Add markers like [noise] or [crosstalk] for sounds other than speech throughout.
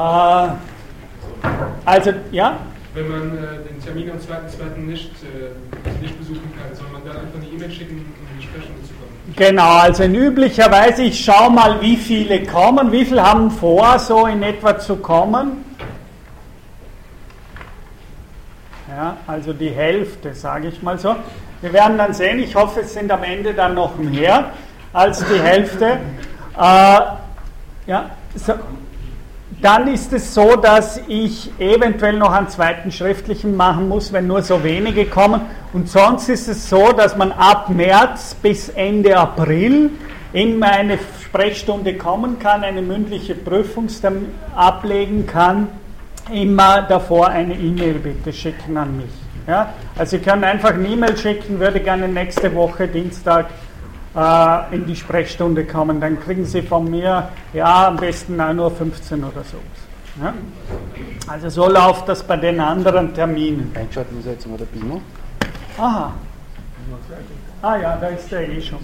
Äh, also, ja? Wenn man äh, den Termin am 2.2. Nicht, äh, nicht besuchen kann, soll man dann einfach eine E-Mail schicken, um in die Sprechstunde zu kommen? Genau, also üblicherweise, ich schaue mal, wie viele kommen, wie viele haben vor, so in etwa zu kommen. Ja, also die Hälfte, sage ich mal so. Wir werden dann sehen, ich hoffe, es sind am Ende dann noch mehr als die Hälfte. Äh, ja, so, dann ist es so, dass ich eventuell noch einen zweiten schriftlichen machen muss, wenn nur so wenige kommen. Und sonst ist es so, dass man ab März bis Ende April in meine Sprechstunde kommen kann, eine mündliche Prüfung ablegen kann, immer davor eine E-Mail bitte schicken an mich. Ja? Also Sie können einfach eine E-Mail schicken, würde gerne nächste Woche Dienstag äh, in die Sprechstunde kommen, dann kriegen Sie von mir, ja, am besten 9.15 Uhr oder so. Ja? Also so läuft das bei den anderen Terminen. Einschalten ist jetzt mal der Bino. Aha. Ah ja, da ist der eh schon.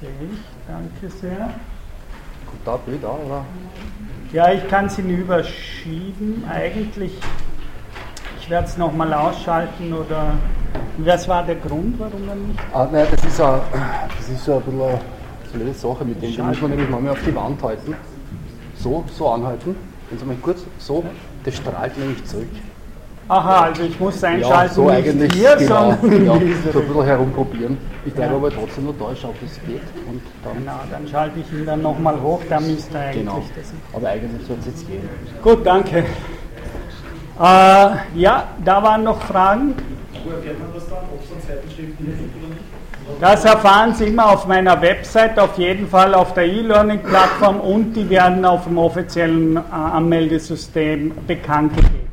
Sehe ich, danke sehr. Kommt da Bild auch, oder? Ja, ich kann sie überschieben. Eigentlich, ich werde es nochmal ausschalten oder was war der Grund, warum man nicht? Ah, nein, das ist, a, das ist ein bisschen eine blöde Sache mit dem. Da muss man nämlich manchmal auf die Wand halten. So, so anhalten. Wenn Sie mal kurz, so, das strahlt nämlich zurück. Aha, also ich muss einschalten, ja, so nicht eigentlich, hier, genau, sondern [laughs] ja, diese so ein bisschen herumprobieren. Ich bleibe Ja. aber trotzdem nur da, schau, wie es geht. Und dann, Genau, dann schalte ich ihn dann nochmal hoch, da müsste eigentlich genau. das. Aber eigentlich soll es jetzt gehen. Gut, danke. Äh, ja, da waren noch Fragen. Wo erfährt man das dann, ob es einen zweiten schriftlichen gibt oder nicht? Das erfahren Sie immer auf meiner Website, auf jeden Fall auf der E-Learning-Plattform und die werden auf dem offiziellen äh, Anmeldesystem bekannt gegeben.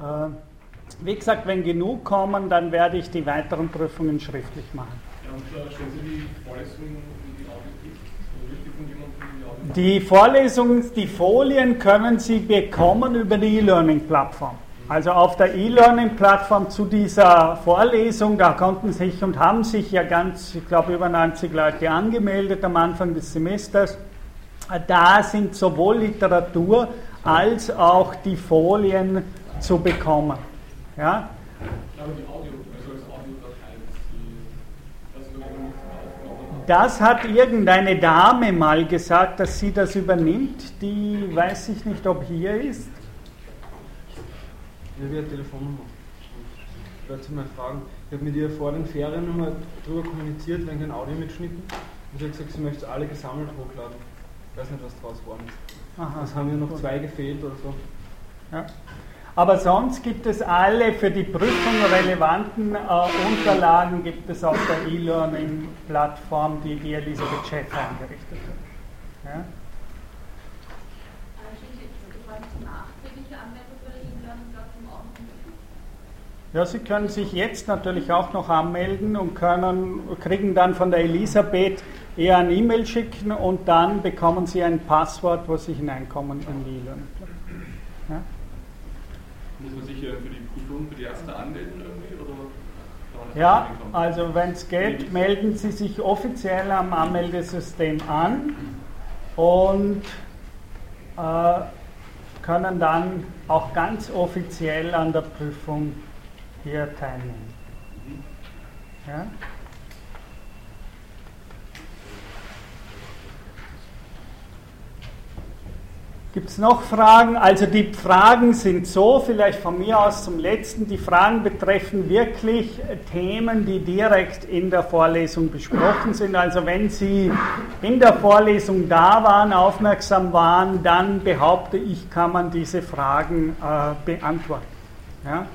Äh, wie gesagt, wenn genug kommen, dann werde ich die weiteren Prüfungen schriftlich machen. Ja, und äh, stellen Sie die Vorlesung in die Audio gibt? Oder wird die von jemandem in die Vorlesungen, die Folien können Sie bekommen über die E-Learning-Plattform. Also auf der E-Learning-Plattform zu dieser Vorlesung, da konnten sich und haben sich ja ganz, ich glaube, über 90 Leute angemeldet am Anfang des Semesters. Da sind sowohl Literatur als auch die Folien zu bekommen. Ja? Aber die Das hat irgendeine Dame mal gesagt, dass sie das übernimmt. Die weiß ich nicht, ob hier ist. Ja, wie eine Telefonnummer. Ich wollte Sie mal fragen, ich habe mit ihr vor den Ferien nochmal darüber kommuniziert, wegen den Audiomitschnitten. Und sie hat gesagt, sie möchte alle gesammelt hochladen. Ich weiß nicht, was draus geworden ist. Aha. Es haben ja noch zwei gefehlt oder so. Ja. Aber sonst gibt es alle für die Prüfung relevanten äh, Unterlagen gibt es auf der E-Learning-Plattform, die die Elisabeth Schäfer eingerichtet hat. Ja? Ja, Sie können sich jetzt natürlich auch noch anmelden und können, kriegen dann von der Elisabeth eher ein E-Mail schicken und dann bekommen Sie ein Passwort, wo Sie hineinkommen in die E-Learning-Plattform. Ja? Muss man sich für die Prüfung, für die erste anmelden irgendwie? Oder Ja, also wenn es geht, melden Sie sich offiziell am Anmeldesystem an und äh, können dann auch ganz offiziell an der Prüfung hier teilnehmen. Ja? Gibt es noch Fragen? Also die Fragen sind so, vielleicht von mir aus zum letzten, die Fragen betreffen wirklich äh, Themen, die direkt in der Vorlesung besprochen sind. Also wenn Sie in der Vorlesung da waren, aufmerksam waren, dann behaupte ich, kann man diese Fragen äh, beantworten. Ja?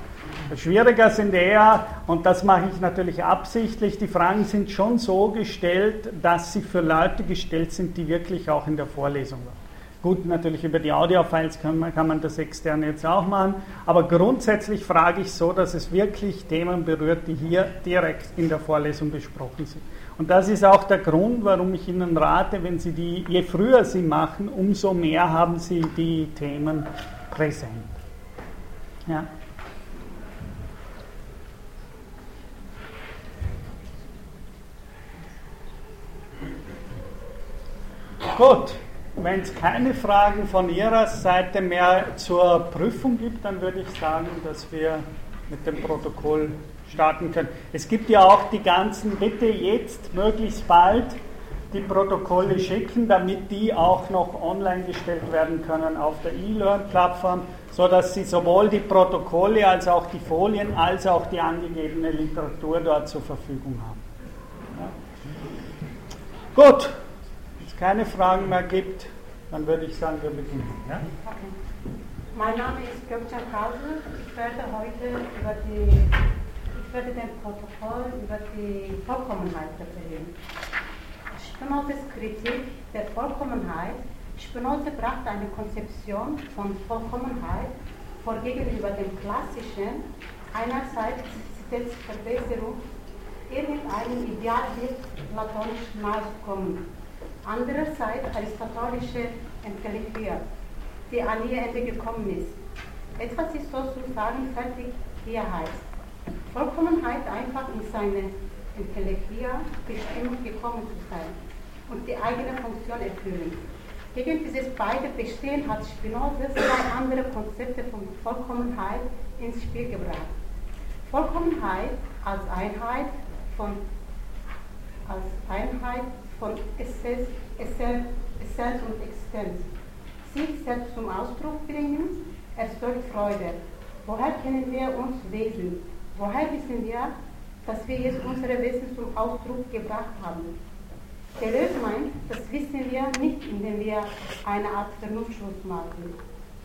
Schwieriger sind eher, und das mache ich natürlich absichtlich, die Fragen sind schon so gestellt, dass sie für Leute gestellt sind, die wirklich auch in der Vorlesung waren. Gut, natürlich über die Audiofiles kann man, kann man das extern jetzt auch machen, aber grundsätzlich frage ich so, dass es wirklich Themen berührt, die hier direkt in der Vorlesung besprochen sind. Und das ist auch der Grund, warum ich Ihnen rate, wenn Sie die, je früher Sie machen, umso mehr haben Sie die Themen präsent. Ja. Gut, wenn es keine Fragen von Ihrer Seite mehr zur Prüfung gibt, dann würde ich sagen, dass wir mit dem Protokoll starten können. Es gibt ja auch die ganzen, bitte jetzt möglichst bald die Protokolle schicken, damit die auch noch online gestellt werden können auf der E-Learn-Plattform, sodass Sie sowohl die Protokolle als auch die Folien als auch die angegebene Literatur dort zur Verfügung haben. Ja. Gut, keine Fragen mehr gibt, dann würde ich sagen, wir beginnen. Ja? Mein Name ist Gökçen Kausel. Ich werde heute über die, ich werde den Protokoll über die Vollkommenheit referieren. Spinozas Kritik der Vollkommenheit. Spinoza brachte eine Konzeption von Vollkommenheit vor gegenüber dem klassischen, einerseits Verbesserung irgendeinem Idealbild platonisch nahezukommen, andererseits aristotelische Entelektria, die an ihr Ende gekommen ist. Etwas ist sozusagen fertig, wie er heißt. Vollkommenheit einfach in seine Intellektia Bestimmung gekommen zu sein und die eigene Funktion erfüllen. Gegen dieses beide Bestehen hat Spinoza zwei andere Konzepte von Vollkommenheit ins Spiel gebracht. Vollkommenheit als Einheit von, als Einheit von Essenz, Essenz, Essenz und Existenz. Sich selbst zum Ausdruck bringen, erzeugt Freude. Woher kennen wir uns Wesen? Woher wissen wir, dass wir jetzt unsere Wesen zum Ausdruck gebracht haben? Deleuze meint, das wissen wir nicht, indem wir eine Art Vernunftschluss machen,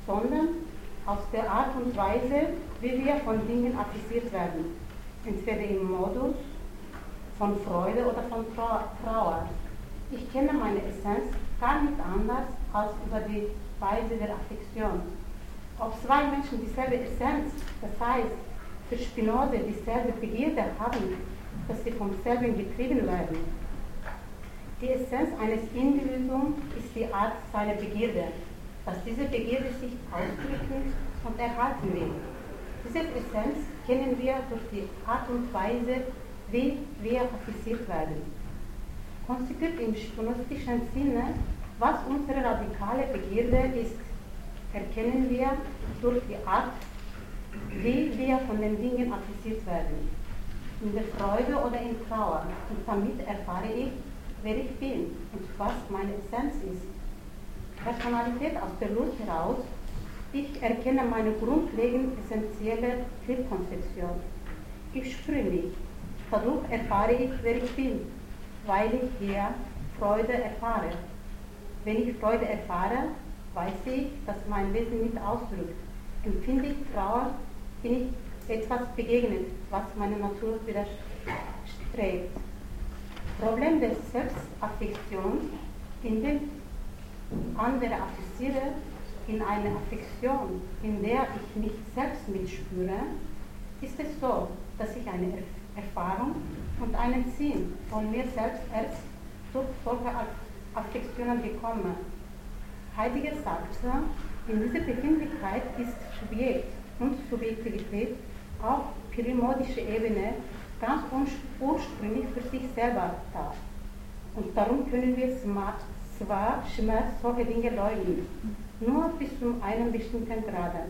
sondern aus der Art und Weise, wie wir von Dingen affisiert werden. Entweder im Modus von Freude oder von Trauer. Ich kenne meine Essenz gar nicht anders als über die Weise der Affektion. Ob zwei Menschen dieselbe Essenz, das heißt für Spinoza dieselbe Begierde haben, dass sie vom selben getrieben werden, die Essenz eines Individuums ist die Art seiner Begierde, dass diese Begierde sich ausdrücken und erhalten will. Diese Essenz kennen wir durch die Art und Weise, wie wir affiziert werden. Konstituiert im spinozistischen Sinne, was unsere radikale Begierde ist, erkennen wir durch die Art, wie wir von den Dingen affiziert werden. In der Freude oder in Trauer. Und damit erfahre ich, wer ich bin und was meine Essenz ist. Personalität aus der Lust heraus, ich erkenne meine grundlegend essentielle Triebkonzeption. Ich spüre mich. Dadurch erfahre ich, wer ich bin, weil ich hier Freude erfahre. Wenn ich Freude erfahre, weiß ich, dass mein Wesen nicht ausdrückt. Empfinde ich Trauer, bin ich etwas begegnet, was meiner Natur widerstrebt. Problem der Selbstaffektion, indem andere affiziere in eine Affektion, in der ich mich selbst mitspüre, ist es so, dass ich eine Erfahrung und einen Sinn von mir selbst erst durch solche Affektionen bekomme. Heidegger sagte, in dieser Befindlichkeit ist Subjekt und Subjektivität auf perimodischer Ebene ganz ursprünglich für sich selber da. Und darum können wir zwar Schmerz solche Dinge leugnen, nur bis zu einem bestimmten Grade,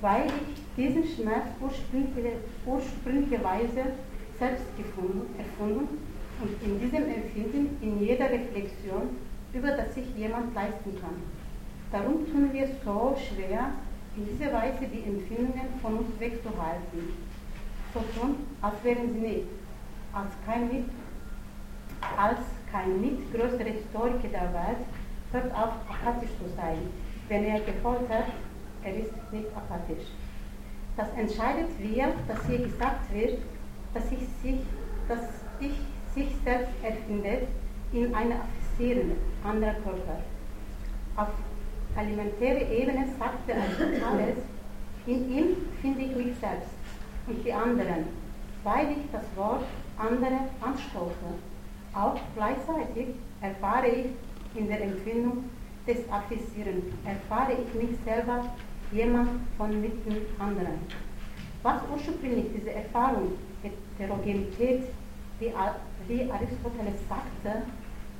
weil ich diesen Schmerz ursprünglicherweise selbst gefunden, erfunden und in diesem Empfinden in jeder Reflexion, über das sich jemand leisten kann. Darum tun wir so schwer, in dieser Weise die Empfindungen von uns wegzuhalten so tun, als wären sie nicht, als kein, mit, als kein nicht größere Historiker der Welt hört auf, apathisch zu sein. Wenn er gefoltert, er ist nicht apathisch. Das entscheidet wir, dass hier gesagt wird, dass ich sich, dass ich sich selbst erfindet in einer Affizieren anderer Körper. Auf alimentärer Ebene sagt er alles, in ihm finde ich mich selbst und die anderen, weil ich das Wort andere anstoße. Auch gleichzeitig erfahre ich in der Empfindung des Affizierens, erfahre ich mich selber jemand von mitten anderen. Was ursprünglich diese Erfahrung, Heterogenität, wie, wie Aristoteles sagte,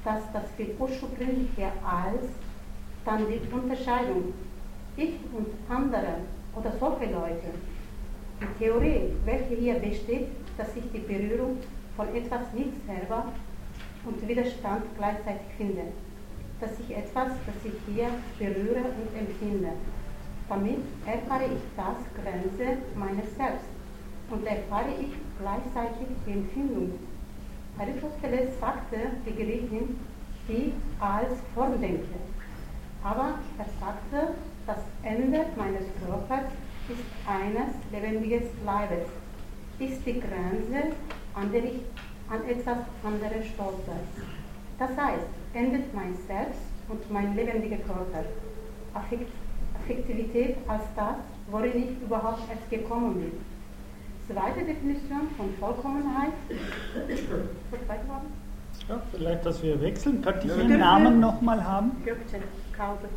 dass das viel ursprünglicher als dann die Unterscheidung. Ich und andere oder solche Leute. Die Theorie, welche hier besteht, dass ich die Berührung von etwas nicht selber und Widerstand gleichzeitig finde. Dass ich etwas, das ich hier berühre und empfinde. Damit erfahre ich das Grenze meines Selbst und erfahre ich gleichzeitig die Empfindung. Aristoteles sagte, die Griechin, die als Form. Aber er sagte, das Ende meines Körpers ist eines lebendigen Leibes, ist die Grenze, an der ich an etwas anderes stoße. Das heißt, endet mein Selbst und mein lebendiger Körper. Affekt, Affektivität als das, worin ich überhaupt erst gekommen bin. Zweite Definition von Vollkommenheit. Ja, vielleicht, dass wir wechseln. Könnte ich Ihren Namen nochmal haben? Gökçen, Kaube.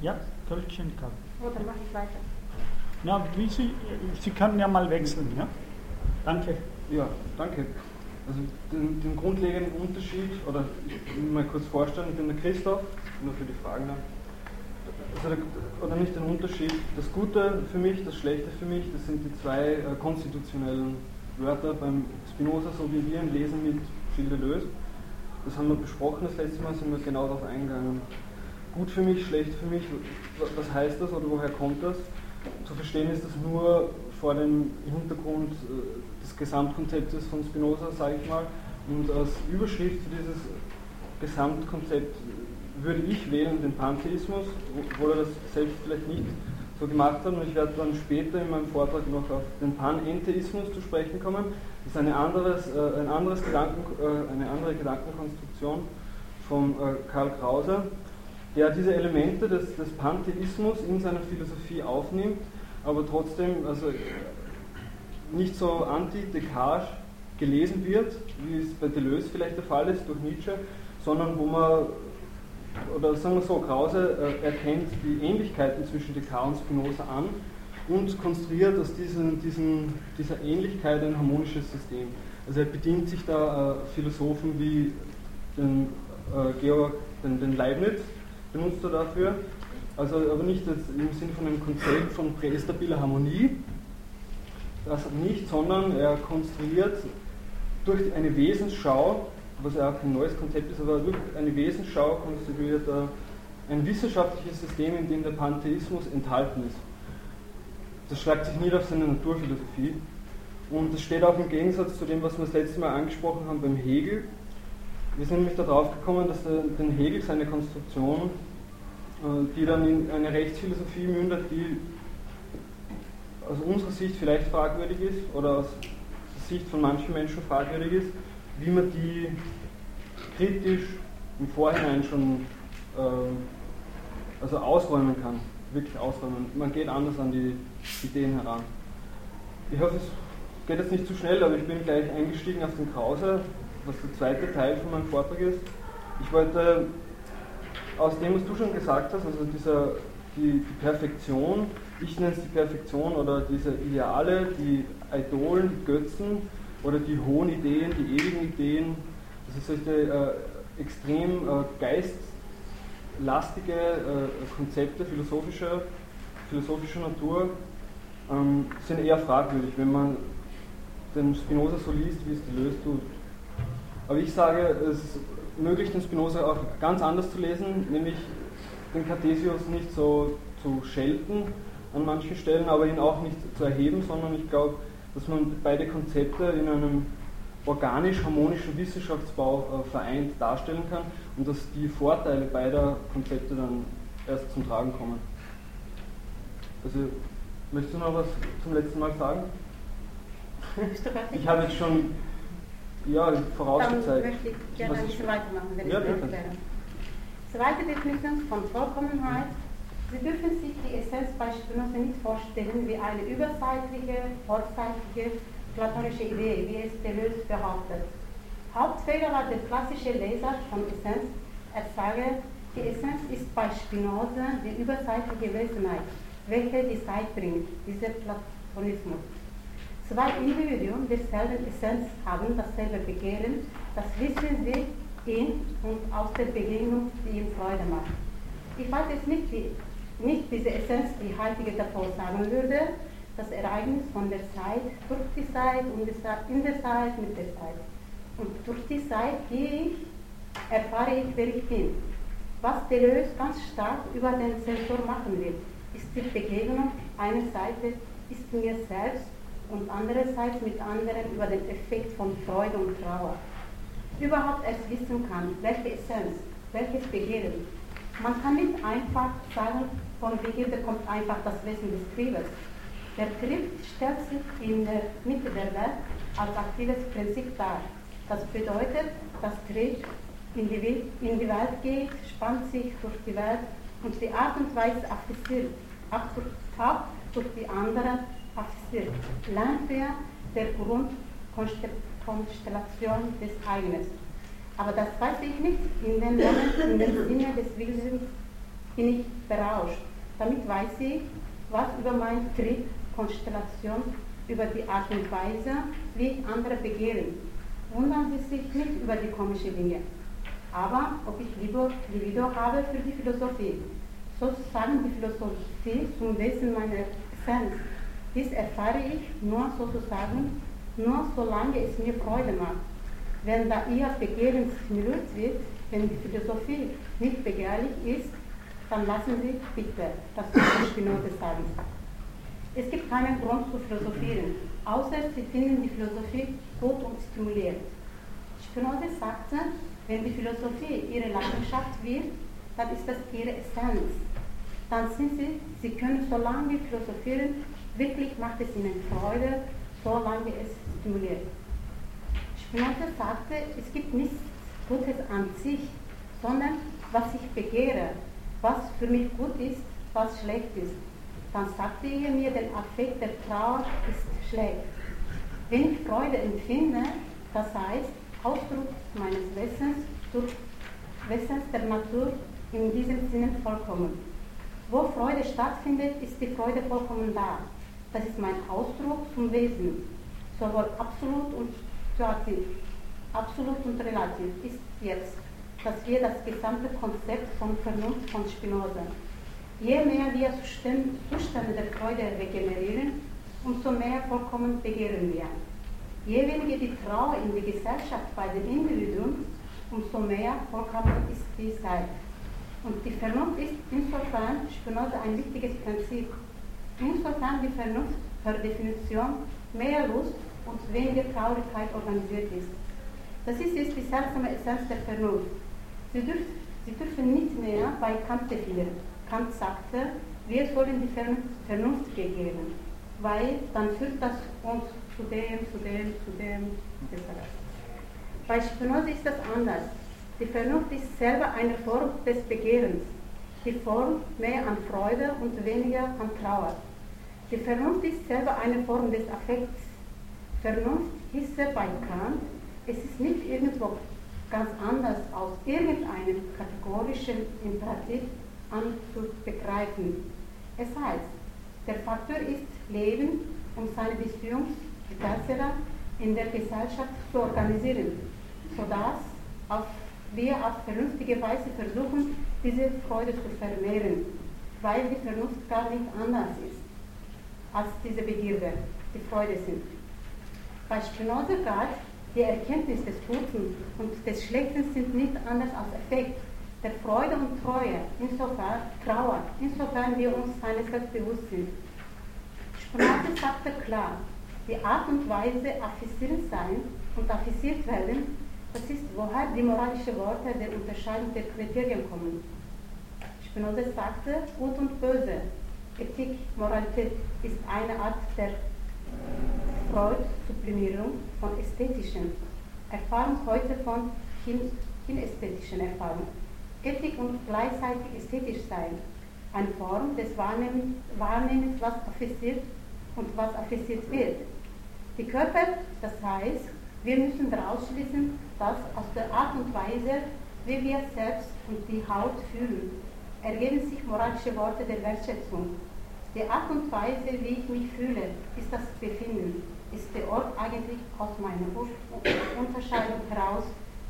Ja, Kölchen Kaube. Oh, dann mache ich weiter. Ja, wie Sie, Sie können ja mal wechseln. Ja? Danke. Ja, danke. Also den, den grundlegenden Unterschied, oder ich will mal kurz vorstellen, ich bin der Christoph, nur für die Fragen dann. Also der, oder nicht den Unterschied, das Gute für mich, das Schlechte für mich, das sind die zwei äh, konstitutionellen Wörter beim Spinoza, so wie wir im Lesen mit Gilles Deleuze. Das haben wir besprochen, das letzte Mal sind wir genau darauf eingegangen. Gut für mich, schlecht für mich, was heißt das oder woher kommt das? Zu verstehen ist das nur vor dem Hintergrund äh, des Gesamtkonzeptes von Spinoza, sage ich mal. Und als Überschrift für dieses Gesamtkonzept würde ich wählen den Pantheismus, obwohl er das selbst vielleicht nicht so gemacht hat. Und ich werde dann später in meinem Vortrag noch auf den Panentheismus zu sprechen kommen. Das ist eine, anderes, äh, ein anderes Gedanken, äh, eine andere Gedankenkonstruktion von äh, Karl Krause, der diese Elemente des, des Pantheismus in seiner Philosophie aufnimmt, aber trotzdem also nicht so anti-Descartes gelesen wird, wie es bei Deleuze vielleicht der Fall ist durch Nietzsche, sondern wo man oder sagen wir so, Krause äh, erkennt die Ähnlichkeiten zwischen Descartes und Spinoza an und konstruiert aus diesen, diesen, dieser Ähnlichkeit ein harmonisches System. Also er bedient sich da äh, Philosophen wie den, äh, Georg, den, den, Leibniz, benutzt er dafür, also aber nicht im Sinne von einem Konzept von präestabiler Harmonie, das nicht, sondern er konstruiert durch eine Wesensschau was ja auch kein neues Konzept ist, aber durch eine Wesensschau konstituiert ein wissenschaftliches System, in dem der Pantheismus enthalten ist. Das schreibt sich nieder auf seine Naturphilosophie. Und das steht auch im Gegensatz zu dem, was wir das letzte Mal angesprochen haben beim Hegel. Wir sind nämlich darauf gekommen, dass der, den Hegel seine Konstruktion, äh, die dann in eine Rechtsphilosophie mündet, die aus unserer Sicht vielleicht fragwürdig ist oder aus Sicht von manchen Menschen fragwürdig ist, wie man die kritisch im Vorhinein schon äh, also ausräumen kann, wirklich ausräumen. Man geht anders an die Ideen heran. Ich hoffe, es geht jetzt nicht zu schnell, aber ich bin gleich eingestiegen auf den Krause, was der zweite Teil von meinem Vortrag ist. Ich wollte aus dem, was du schon gesagt hast, also dieser, die, die Perfektion, ich nenne es die Perfektion oder diese Ideale, die Idolen, die Götzen, oder die hohen Ideen, die ewigen Ideen, also solche äh, extrem äh, geistlastige äh, Konzepte philosophischer, philosophischer Natur ähm, sind eher fragwürdig, wenn man den Spinoza so liest, wie es Deleuze tut. Aber ich sage, es ist möglich, den Spinoza auch ganz anders zu lesen, nämlich den Cartesius nicht so zu schelten an manchen Stellen, aber ihn auch nicht zu erheben, sondern ich glaube, dass man beide Konzepte in einem organisch-harmonischen Wissenschaftsbau äh, vereint darstellen kann und dass die Vorteile beider Konzepte dann erst zum Tragen kommen. Also, möchtest du noch was zum letzten Mal sagen? Ich habe jetzt schon ja, vorausgezeigt. Dann möchte ich gerne ein bisschen weitermachen, wenn ja, ich das erkläre. Zweite Definition von Vollkommenheit Sie dürfen sich die Essenz bei Spinoza nicht vorstellen wie eine überzeitliche, vorzeitige, platonische Idee, wie es Deleuze behauptet. Hauptfehler war der klassische Leser von Essenz. Er sage, die Essenz ist bei Spinoza die überzeitliche Wesenheit, welche die Zeit bringt, dieser Platonismus. Zwei Individuen derselben Essenz haben dasselbe Begehren, das wissen sie, ihn und aus der Begegnung, die ihm Freude macht. Ich weiß jetzt nicht, wie nicht diese Essenz, die Heilige davor sagen würde, das Ereignis von der Zeit, durch die Zeit, in der Zeit, mit der Zeit. Und durch die Zeit gehe ich, erfahre ich, wer ich bin. Was Deleuze ganz stark über den Sensor machen will, ist die Begegnung einer Seite ist mir selbst und andererseits mit anderen über den Effekt von Freude und Trauer. Überhaupt erst wissen kann, welche Essenz, welches Begehren. Man kann nicht einfach sagen, von Begierde kommt einfach das Wesen des Triebes. Der Trieb stellt sich in der Mitte der Welt als aktives Prinzip dar. Das bedeutet, dass Trieb in die, in die Welt geht, spannt sich durch die Welt und die Art und Weise affiziert, abgetaucht durch die anderen affiziert. Lernt er der Grundkonstellation des Eigenen. Aber das weiß ich nicht. In dem Moment, in dem Sinne des Wissens bin ich berauscht. Damit weiß ich, was über meine Triebkonstellation, über die Art und Weise, wie ich andere begehren. Wundern Sie sich nicht über die komischen Dinge. Aber ob ich Libido habe für die Philosophie, sozusagen die Philosophie zum Wesen meiner Essenz, dies erfahre ich nur sozusagen, nur solange es mir Freude macht. Wenn da ihr Begehren stimuliert wird, wenn die Philosophie nicht begehrlich ist, dann lassen Sie bitte das Spinoza sagen. Es gibt keinen Grund zu philosophieren, außer Sie finden die Philosophie gut und stimuliert. Spinoza sagte, wenn die Philosophie Ihre Leidenschaft wird, dann ist das Ihre Essenz. Dann sind Sie, Sie können so lange philosophieren, wirklich macht es Ihnen Freude, solange es stimuliert. Spinoza sagte, es gibt nichts Gutes an sich, sondern was ich begehre, was für mich gut ist, was schlecht ist. Dann sagte er mir, der Affekt der Trauer ist schlecht. Wenn ich Freude empfinde, das heißt Ausdruck meines Wissens durch Wissens der Natur in diesem Sinne vollkommen. Wo Freude stattfindet, ist die Freude vollkommen da. Das ist mein Ausdruck zum Wesen, sowohl absolut und relativ. Absolut und relativ ist jetzt dass wir das gesamte Konzept von Vernunft von Spinoza. Je mehr wir Zustände der Freude regenerieren, umso mehr vollkommen begehren wir. Je weniger die Trauer in die Gesellschaft bei den Individuen, umso mehr vollkommen ist die Zeit. Und die Vernunft ist insofern Spinoza ein wichtiges Prinzip. Insofern die Vernunft per Definition mehr Lust und weniger Traurigkeit organisiert ist. Das ist jetzt die seltsame Essenz der Vernunft. Sie, dürf, sie dürfen nicht mehr bei Kant definieren. Kant sagte, wir sollen die Vernunft begehen, weil dann führt das uns zu dem, zu dem, zu dem, etc. Bei Spinoza ist das anders. Die Vernunft ist selber eine Form des Begehrens. Die Form mehr an Freude und weniger an Trauer. Die Vernunft ist selber eine Form des Affekts. Vernunft hieße bei Kant, es ist nicht irgendwo ganz anders aus irgendeinem kategorischen Imperativ anzubegreifen. Es heißt, der Faktor ist Leben, um seine Beziehung etc. in der Gesellschaft zu organisieren, sodass auf, wir auf vernünftige Weise versuchen, diese Freude zu vermehren, weil die Vernunft gar nicht anders ist als diese Begierde, die Freude sind. Bei Spinoza galt, die Erkenntnis des Guten und des Schlechten sind nicht anders als Effekt der Freude und Treue, insofern Trauer, insofern wir uns seines bewusst sind. Sprache sagte klar, die Art und Weise affiziert sein und affiziert werden, das ist, woher die moralischen Worte der Unterscheidung der Kriterien kommen. Spinoza sagte, Gut und Böse, Ethik, Moralität ist eine Art der Freud-Sublimierung von ästhetischen Erfahrungen heute von kinästhetischen Erfahrungen. Ethik und gleichzeitig ästhetisch sein, eine Form des Wahrnehmens, was affiziert und was affiziert wird. Die Körper, das heißt, wir müssen daraus schließen, dass aus der Art und Weise, wie wir selbst und die Haut fühlen, ergeben sich moralische Worte der Wertschätzung. Die Art und Weise, wie ich mich fühle, ist das Befinden ist der Ort eigentlich aus meiner Unterscheidung heraus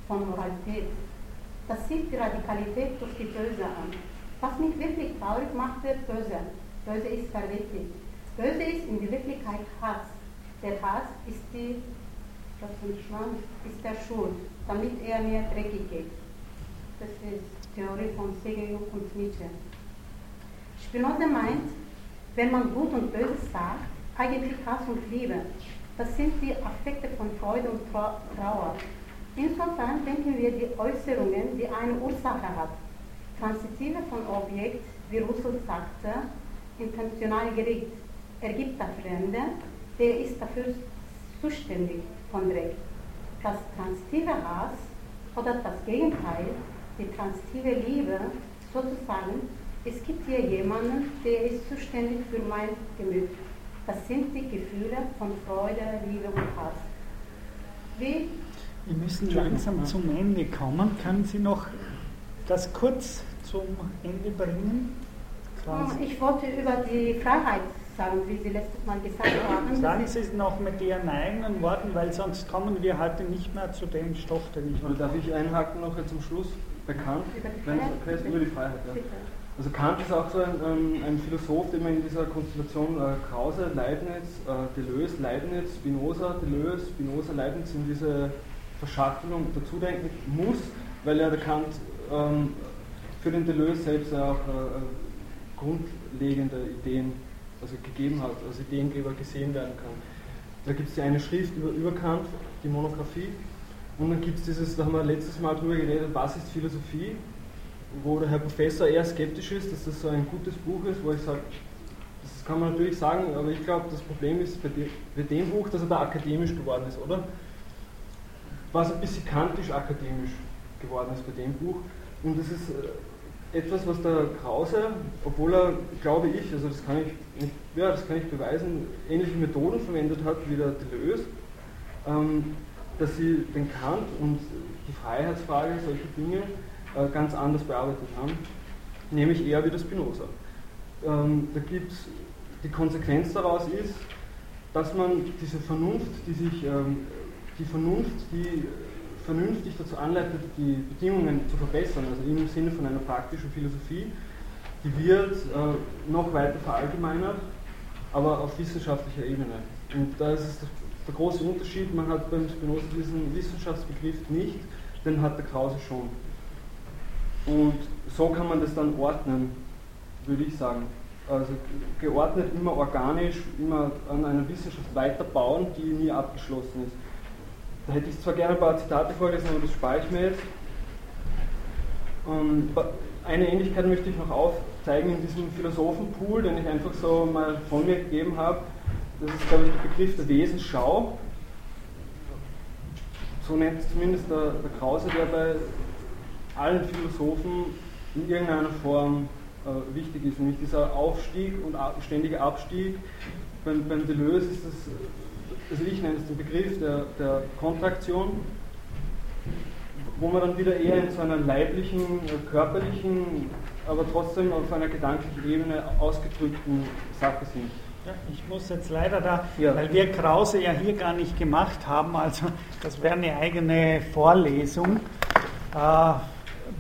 von Moralität. Das sieht die Radikalität durch die Böse an. Was mich wirklich traurig macht, wird böse. Böse ist verwirklicht. Böse ist in Wirklichkeit Hass. Der Hass ist die, ein Schwanz, ist der Schuld, damit er mir dreckig geht. Das ist Theorie von Segejuk und Nietzsche. Spinoza meint, wenn man Gut und Böse sagt, eigentlich Hass und Liebe. Das sind die Affekte von Freude und Trauer. Insofern denken wir die Äußerungen, die eine Ursache hat. Transitive von Objekt, wie Russell sagte, intentional gericht, ergibt der Fremde, der ist dafür zuständig von Dreck. Das transitive Hass oder das Gegenteil, die transitive Liebe, sozusagen, es gibt hier jemanden, der ist zuständig für mein Gemüt. Das sind die Gefühle von Freude, Liebe und Hass. Wie? Wir müssen langsam zum Ende kommen. Können Sie noch das kurz zum Ende bringen? Franz? Ich wollte über die Freiheit sagen, wie Sie letztes Mal gesagt haben. Sagen Sie es noch mit Ihren eigenen Worten, weil sonst kommen wir heute nicht mehr zu dem Stoff, den ich. Oder darf ich einhaken noch zum Schluss? Bekannt? Über die Freiheit? Wenn es okay über die Freiheit, ja. Also Kant ist auch so ein, ähm, ein Philosoph, den man in dieser Konstellation äh, Krause, Leibniz, äh, Deleuze, Leibniz, Spinoza, Deleuze, Spinoza, Leibniz in diese Verschachtelung dazu denken muss, weil er der Kant ähm, für den Deleuze selbst auch äh, grundlegende Ideen also gegeben hat, als Ideengeber gesehen werden kann. Da gibt es ja eine Schrift über, über Kant, die Monographie, und dann gibt es dieses, da haben wir letztes Mal drüber geredet, was ist Philosophie, wo der Herr Professor eher skeptisch ist, dass das so ein gutes Buch ist, wo ich sage, das kann man natürlich sagen, aber ich glaube, das Problem ist bei dem, bei dem Buch, dass er da akademisch geworden ist, oder? Was ein bisschen kantisch akademisch geworden ist bei dem Buch. Und das ist äh, etwas, was der Krause, obwohl er, glaube ich, also das kann ich nicht, ja, das kann ich beweisen, ähnliche Methoden verwendet hat wie der Deleuze, ähm, dass sie den Kant und die Freiheitsfrage, solche Dinge, ganz anders bearbeitet haben, nämlich eher wie der Spinoza. Ähm, da gibt die Konsequenz daraus ist, dass man diese Vernunft, die sich, ähm, die Vernunft, die vernünftig dazu anleitet, die Bedingungen zu verbessern, also im Sinne von einer praktischen Philosophie, die wird äh, noch weiter verallgemeinert, aber auf wissenschaftlicher Ebene. Und da ist es der große Unterschied, man hat beim Spinoza diesen Wissenschaftsbegriff nicht, den hat der Krause schon. Und so kann man das dann ordnen, würde ich sagen. Also geordnet, immer organisch, immer an einer Wissenschaft weiterbauen, die nie abgeschlossen ist. Da hätte ich zwar gerne ein paar Zitate vorgelesen, aber das spare ich mir jetzt. Und eine Ähnlichkeit möchte ich noch aufzeigen in diesem Philosophenpool, den ich einfach so mal von mir gegeben habe. Das ist, glaube ich, der Begriff der Wesensschau. So nennt es zumindest der, der Krause, der bei allen Philosophen in irgendeiner Form äh, wichtig ist, nämlich dieser Aufstieg und ständige Abstieg. Beim, beim Deleuze ist das, also ich nenne es den Begriff der, der Kontraktion, wo man dann wieder eher in so einer leiblichen, äh, körperlichen, aber trotzdem auf einer gedanklichen Ebene ausgedrückten Sache sind. Ja, ich muss jetzt leider da, ja. weil wir Krause ja hier gar nicht gemacht haben, also das wäre eine eigene Vorlesung. Äh,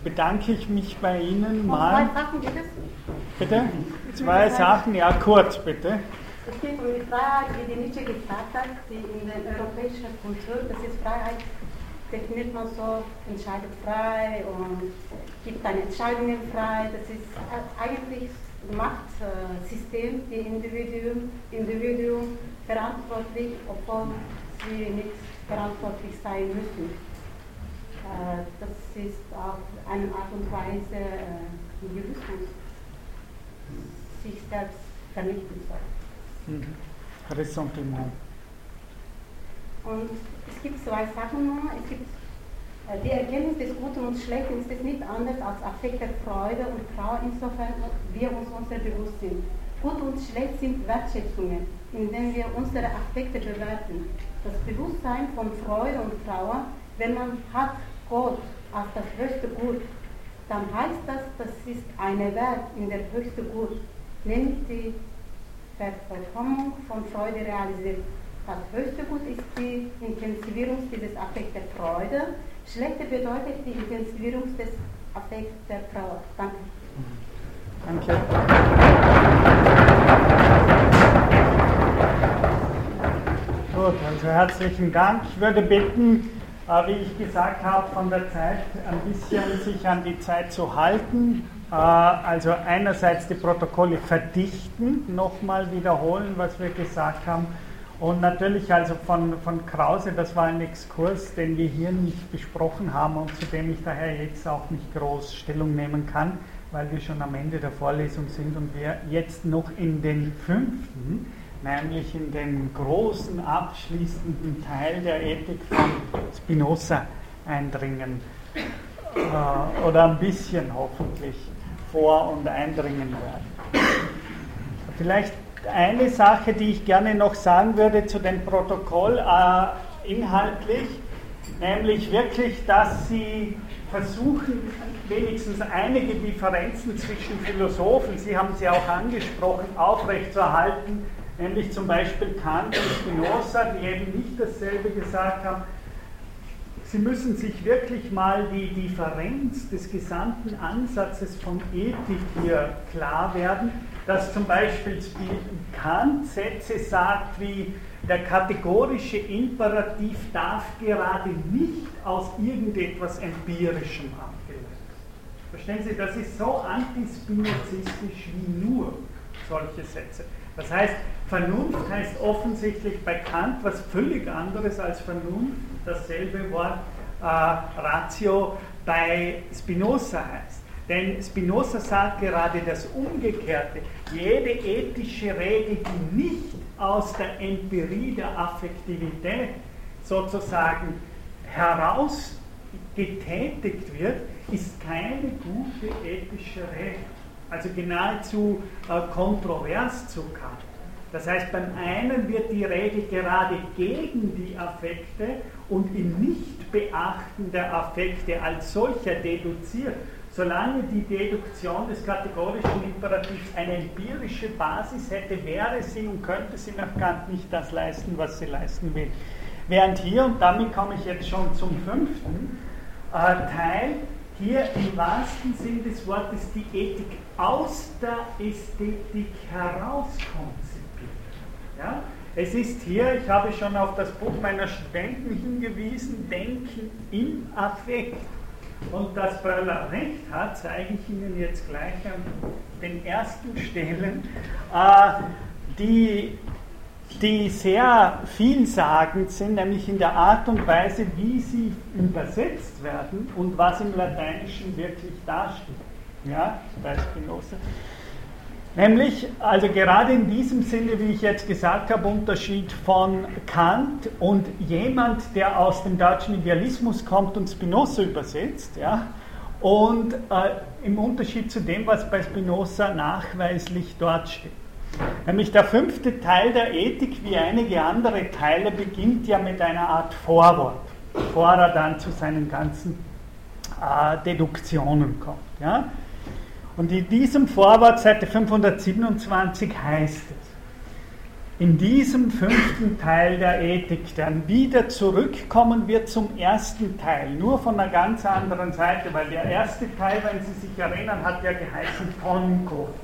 bedanke ich mich bei Ihnen mal. Zwei Sachen, bitte. Bitte? Zwei Sachen, ja, kurz, bitte. Es geht um die Freiheit, wie die Nietzsche gesagt hat, die in der europäischen Kultur, das ist Freiheit, definiert man so, entscheidet frei und gibt dann Entscheidungen frei. Das ist eigentlich Machtsystem, die Individuum, Individuum verantwortlich, obwohl sie nicht verantwortlich sein müssen. Äh, das ist auf eine Art und Weise äh, Nihilismus, sich selbst vernichten soll. Mhm. Ressentiment. Und es gibt zwei Sachen nur. Es gibt äh, die Erkenntnis des Guten und Schlechten ist nicht anders als Affekt der Freude und Trauer, insofern wir uns unser bewusst sind. Gut und schlecht sind Wertschätzungen, indem wir unsere Affekte bewerten. Das Bewusstsein von Freude und Trauer, wenn man hat Gott als das höchste Gut, dann heißt das, das ist eine Welt in der höchste Gut, nämlich die Vervollkommnung von Freude realisiert. Das höchste Gut ist die Intensivierung dieses Affekt der Freude, Schlechte bedeutet die Intensivierung des Affekts der Trauer. Danke. Danke. Gut, also herzlichen Dank. Ich würde bitten, wie ich gesagt habe, von der Zeit ein bisschen sich an die Zeit zu halten. Äh, also einerseits die Protokolle verdichten, nochmal wiederholen, was wir gesagt haben. Und natürlich also von, von Krause, das war ein Exkurs, den wir hier nicht besprochen haben und zu dem ich daher jetzt auch nicht groß Stellung nehmen kann, weil wir schon am Ende der Vorlesung sind und wir jetzt noch in den fünften, nämlich in den großen abschließenden Teil der Ethik von Spinoza eindringen. Äh, oder ein bisschen hoffentlich vor- und eindringen werden. Vielleicht eine Sache, die ich gerne noch sagen würde zu dem Protokoll äh, inhaltlich, nämlich wirklich, dass Sie versuchen, wenigstens einige Differenzen zwischen Philosophen, Sie haben sie auch angesprochen, aufrechtzuerhalten, nämlich zum Beispiel Kant und Spinoza, die eben nicht dasselbe gesagt haben, Sie müssen sich wirklich mal die Differenz des gesamten Ansatzes von Ethik hier klar werden, dass zum Beispiel Kant Sätze sagt wie der kategorische Imperativ darf gerade nicht aus irgendetwas Empirischem abgeleitet. Verstehen Sie, das ist so antispinozistisch wie nur solche Sätze. Das heißt, Vernunft heißt offensichtlich bei Kant was völlig anderes als Vernunft, dasselbe Wort äh, Ratio bei Spinoza heißt. Denn Spinoza sagt gerade das Umgekehrte. Jede ethische Regel, die nicht aus der Empirie der Affektivität sozusagen herausgetätigt wird, ist keine gute ethische Regel. Also geradezu äh, kontrovers zu Kant. Das heißt, beim einen wird die Regel gerade gegen die Affekte und im Nichtbeachten der Affekte als solcher deduziert. Solange die Deduktion des kategorischen Imperativs eine empirische Basis hätte, wäre sie und könnte sie nach Kant nicht das leisten, was sie leisten will. Während hier, und damit komme ich jetzt schon zum fünften äh, Teil, hier im wahrsten Sinn des Wortes die Ethik aus der Ästhetik herauskommt ja? Es ist hier, ich habe schon auf das Buch meiner Studenten hingewiesen, Denken im Affekt. Und dass Böller recht hat, zeige ich Ihnen jetzt gleich an den ersten Stellen, äh, die, die sehr vielsagend sind, nämlich in der Art und Weise, wie sie übersetzt werden und was im Lateinischen wirklich dasteht. Ja, bei Spinoza. Nämlich, also gerade in diesem Sinne, wie ich jetzt gesagt habe, Unterschied von Kant und jemand, der aus dem deutschen Idealismus kommt und Spinoza übersetzt, ja, und äh, im Unterschied zu dem, was bei Spinoza nachweislich dort steht. Nämlich der fünfte Teil der Ethik, wie einige andere Teile, beginnt ja mit einer Art Vorwort, bevor er dann zu seinen ganzen äh, Deduktionen kommt. Ja. Und in diesem Vorwort, Seite 527, heißt es, in diesem fünften Teil der Ethik, dann wieder zurückkommen wir zum ersten Teil, nur von einer ganz anderen Seite, weil der erste Teil, wenn Sie sich erinnern, hat ja geheißen Gott.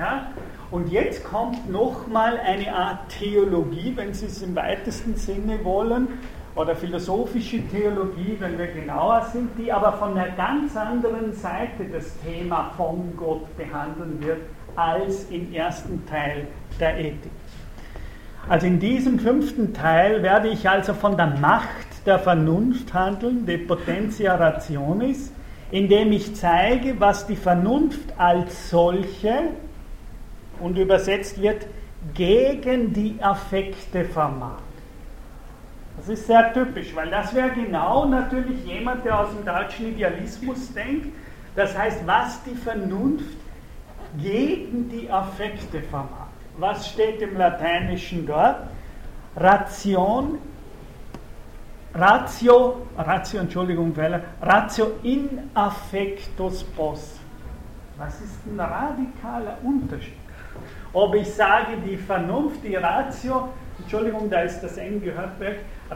Ja? Und jetzt kommt nochmal eine Art Theologie, wenn Sie es im weitesten Sinne wollen, oder philosophische Theologie, wenn wir genauer sind, die aber von einer ganz anderen Seite das Thema von Gott behandeln wird als im ersten Teil der Ethik. Also in diesem fünften Teil werde ich also von der Macht der Vernunft handeln, de potentia rationis, indem ich zeige, was die Vernunft als solche und übersetzt wird gegen die Affekte vermag. Das ist sehr typisch, weil das wäre genau natürlich jemand, der aus dem deutschen Idealismus denkt. Das heißt, was die Vernunft gegen die Affekte vermag. Was steht im Lateinischen dort? Ration, Ratio, Ratio, Entschuldigung, Ratio in affectus pos. Was ist ein radikaler Unterschied? Ob ich sage, die Vernunft, die Ratio, Entschuldigung, da ist das eng gehört,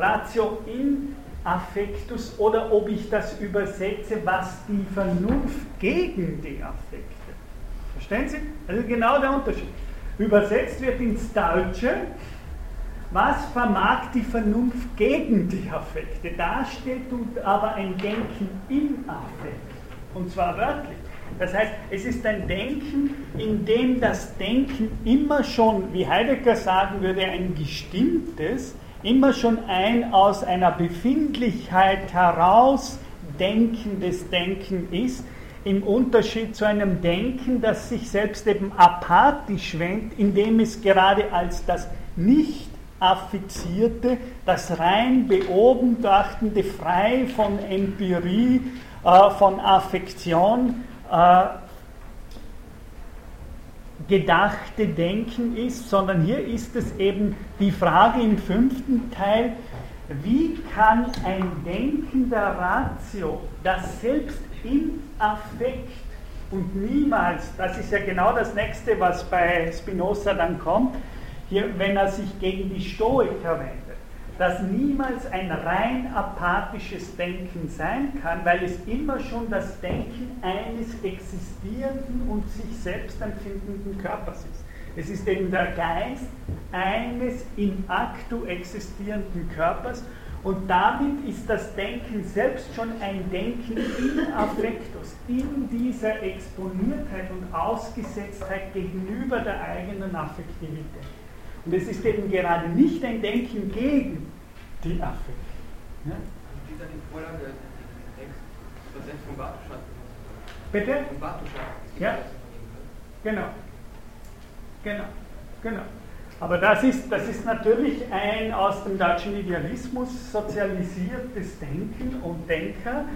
Ratio in Affektus oder ob ich das übersetze, was die Vernunft gegen die Affekte. Verstehen Sie? Also genau der Unterschied. Übersetzt wird ins Deutsche, was vermag die Vernunft gegen die Affekte? Da steht aber ein Denken im Affekt. Und zwar wörtlich. Das heißt, es ist ein Denken, in dem das Denken immer schon, wie Heidegger sagen würde, ein gestimmtes, immer schon ein aus einer Befindlichkeit heraus denkendes Denken ist, im Unterschied zu einem Denken, das sich selbst eben apathisch wendet, indem es gerade als das nicht affizierte, das rein beobachtende, frei von Empirie, äh, von Affektion äh, gedachte Denken ist, sondern hier ist es eben die Frage im fünften Teil, wie kann ein denkender Ratio, das selbst im Affekt und niemals, das ist ja genau das nächste, was bei Spinoza dann kommt, hier, wenn er sich gegen die Stoiker wendet, dass niemals ein rein apathisches Denken sein kann, weil es immer schon das Denken eines existierenden und sich selbst empfindenden Körpers ist. Es ist eben der Geist eines in actu existierenden Körpers und damit ist das Denken selbst schon ein Denken in Affektus, in dieser Exponiertheit und Ausgesetztheit gegenüber der eigenen Affektivität. Und es ist eben gerade nicht ein Denken gegen die Affekt. Ja? Bitte? Ja, genau. Genau, genau. Aber das ist, das ist natürlich ein aus dem deutschen Idealismus sozialisiertes Denken und Denker,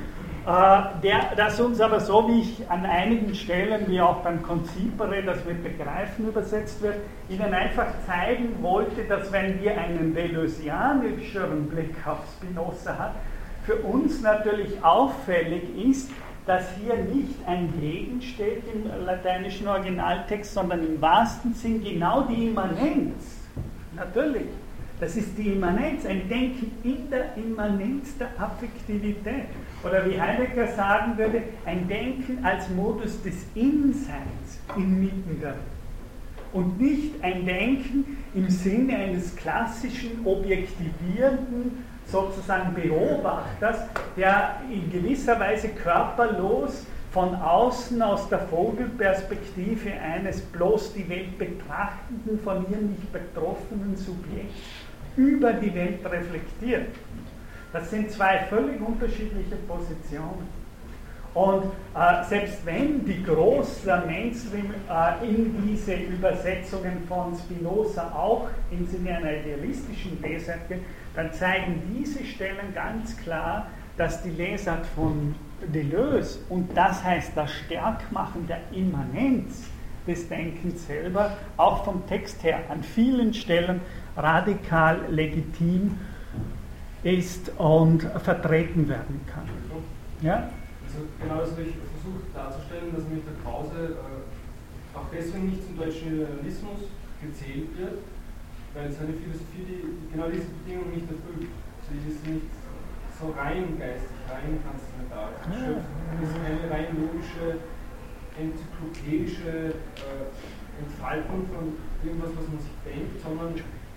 der, das uns aber so, wie ich an einigen Stellen, wie auch beim Konzipere, das mit Begreifen übersetzt wird, Ihnen einfach zeigen wollte, dass wenn wir einen deleuzianischeren Blick auf Spinoza haben, für uns natürlich auffällig ist, dass hier nicht ein Gegen steht im lateinischen Originaltext, sondern im wahrsten Sinn genau die Immanenz. Natürlich. Das ist die Immanenz, ein Denken in der Immanenz der Affektivität. Oder wie Heidegger sagen würde, ein Denken als Modus des Inseins inmitten der und nicht ein Denken im Sinne eines klassischen objektivierenden sozusagen Beobachters, der in gewisser Weise körperlos von außen aus der Vogelperspektive eines bloß die Welt betrachtenden, von ihr nicht betroffenen Subjekts über die Welt reflektiert. Das sind zwei völlig unterschiedliche Positionen. Und äh, selbst wenn die große Mainstream äh, in diese Übersetzungen von Spinoza auch im Sinne einer idealistischen Lesart gehen, dann zeigen diese Stellen ganz klar, dass die Lesart von Deleuze, und das heißt das Stärkmachen der Immanenz des Denkens selber, auch vom Text her an vielen Stellen radikal legitim ist und vertreten werden kann. Ja? Also genau das habe ich versucht darzustellen, dass mit der Krause äh, auch deswegen nicht zum deutschen Realismus gezählt wird, weil seine Philosophie die, genau diese Bedingungen nicht erfüllt. Also sie ist nicht so rein geistig, rein transzendental. Ja. Es ist keine rein logische, enzyklopädische äh, Entfaltung von irgendwas, was man sich denkt, sondern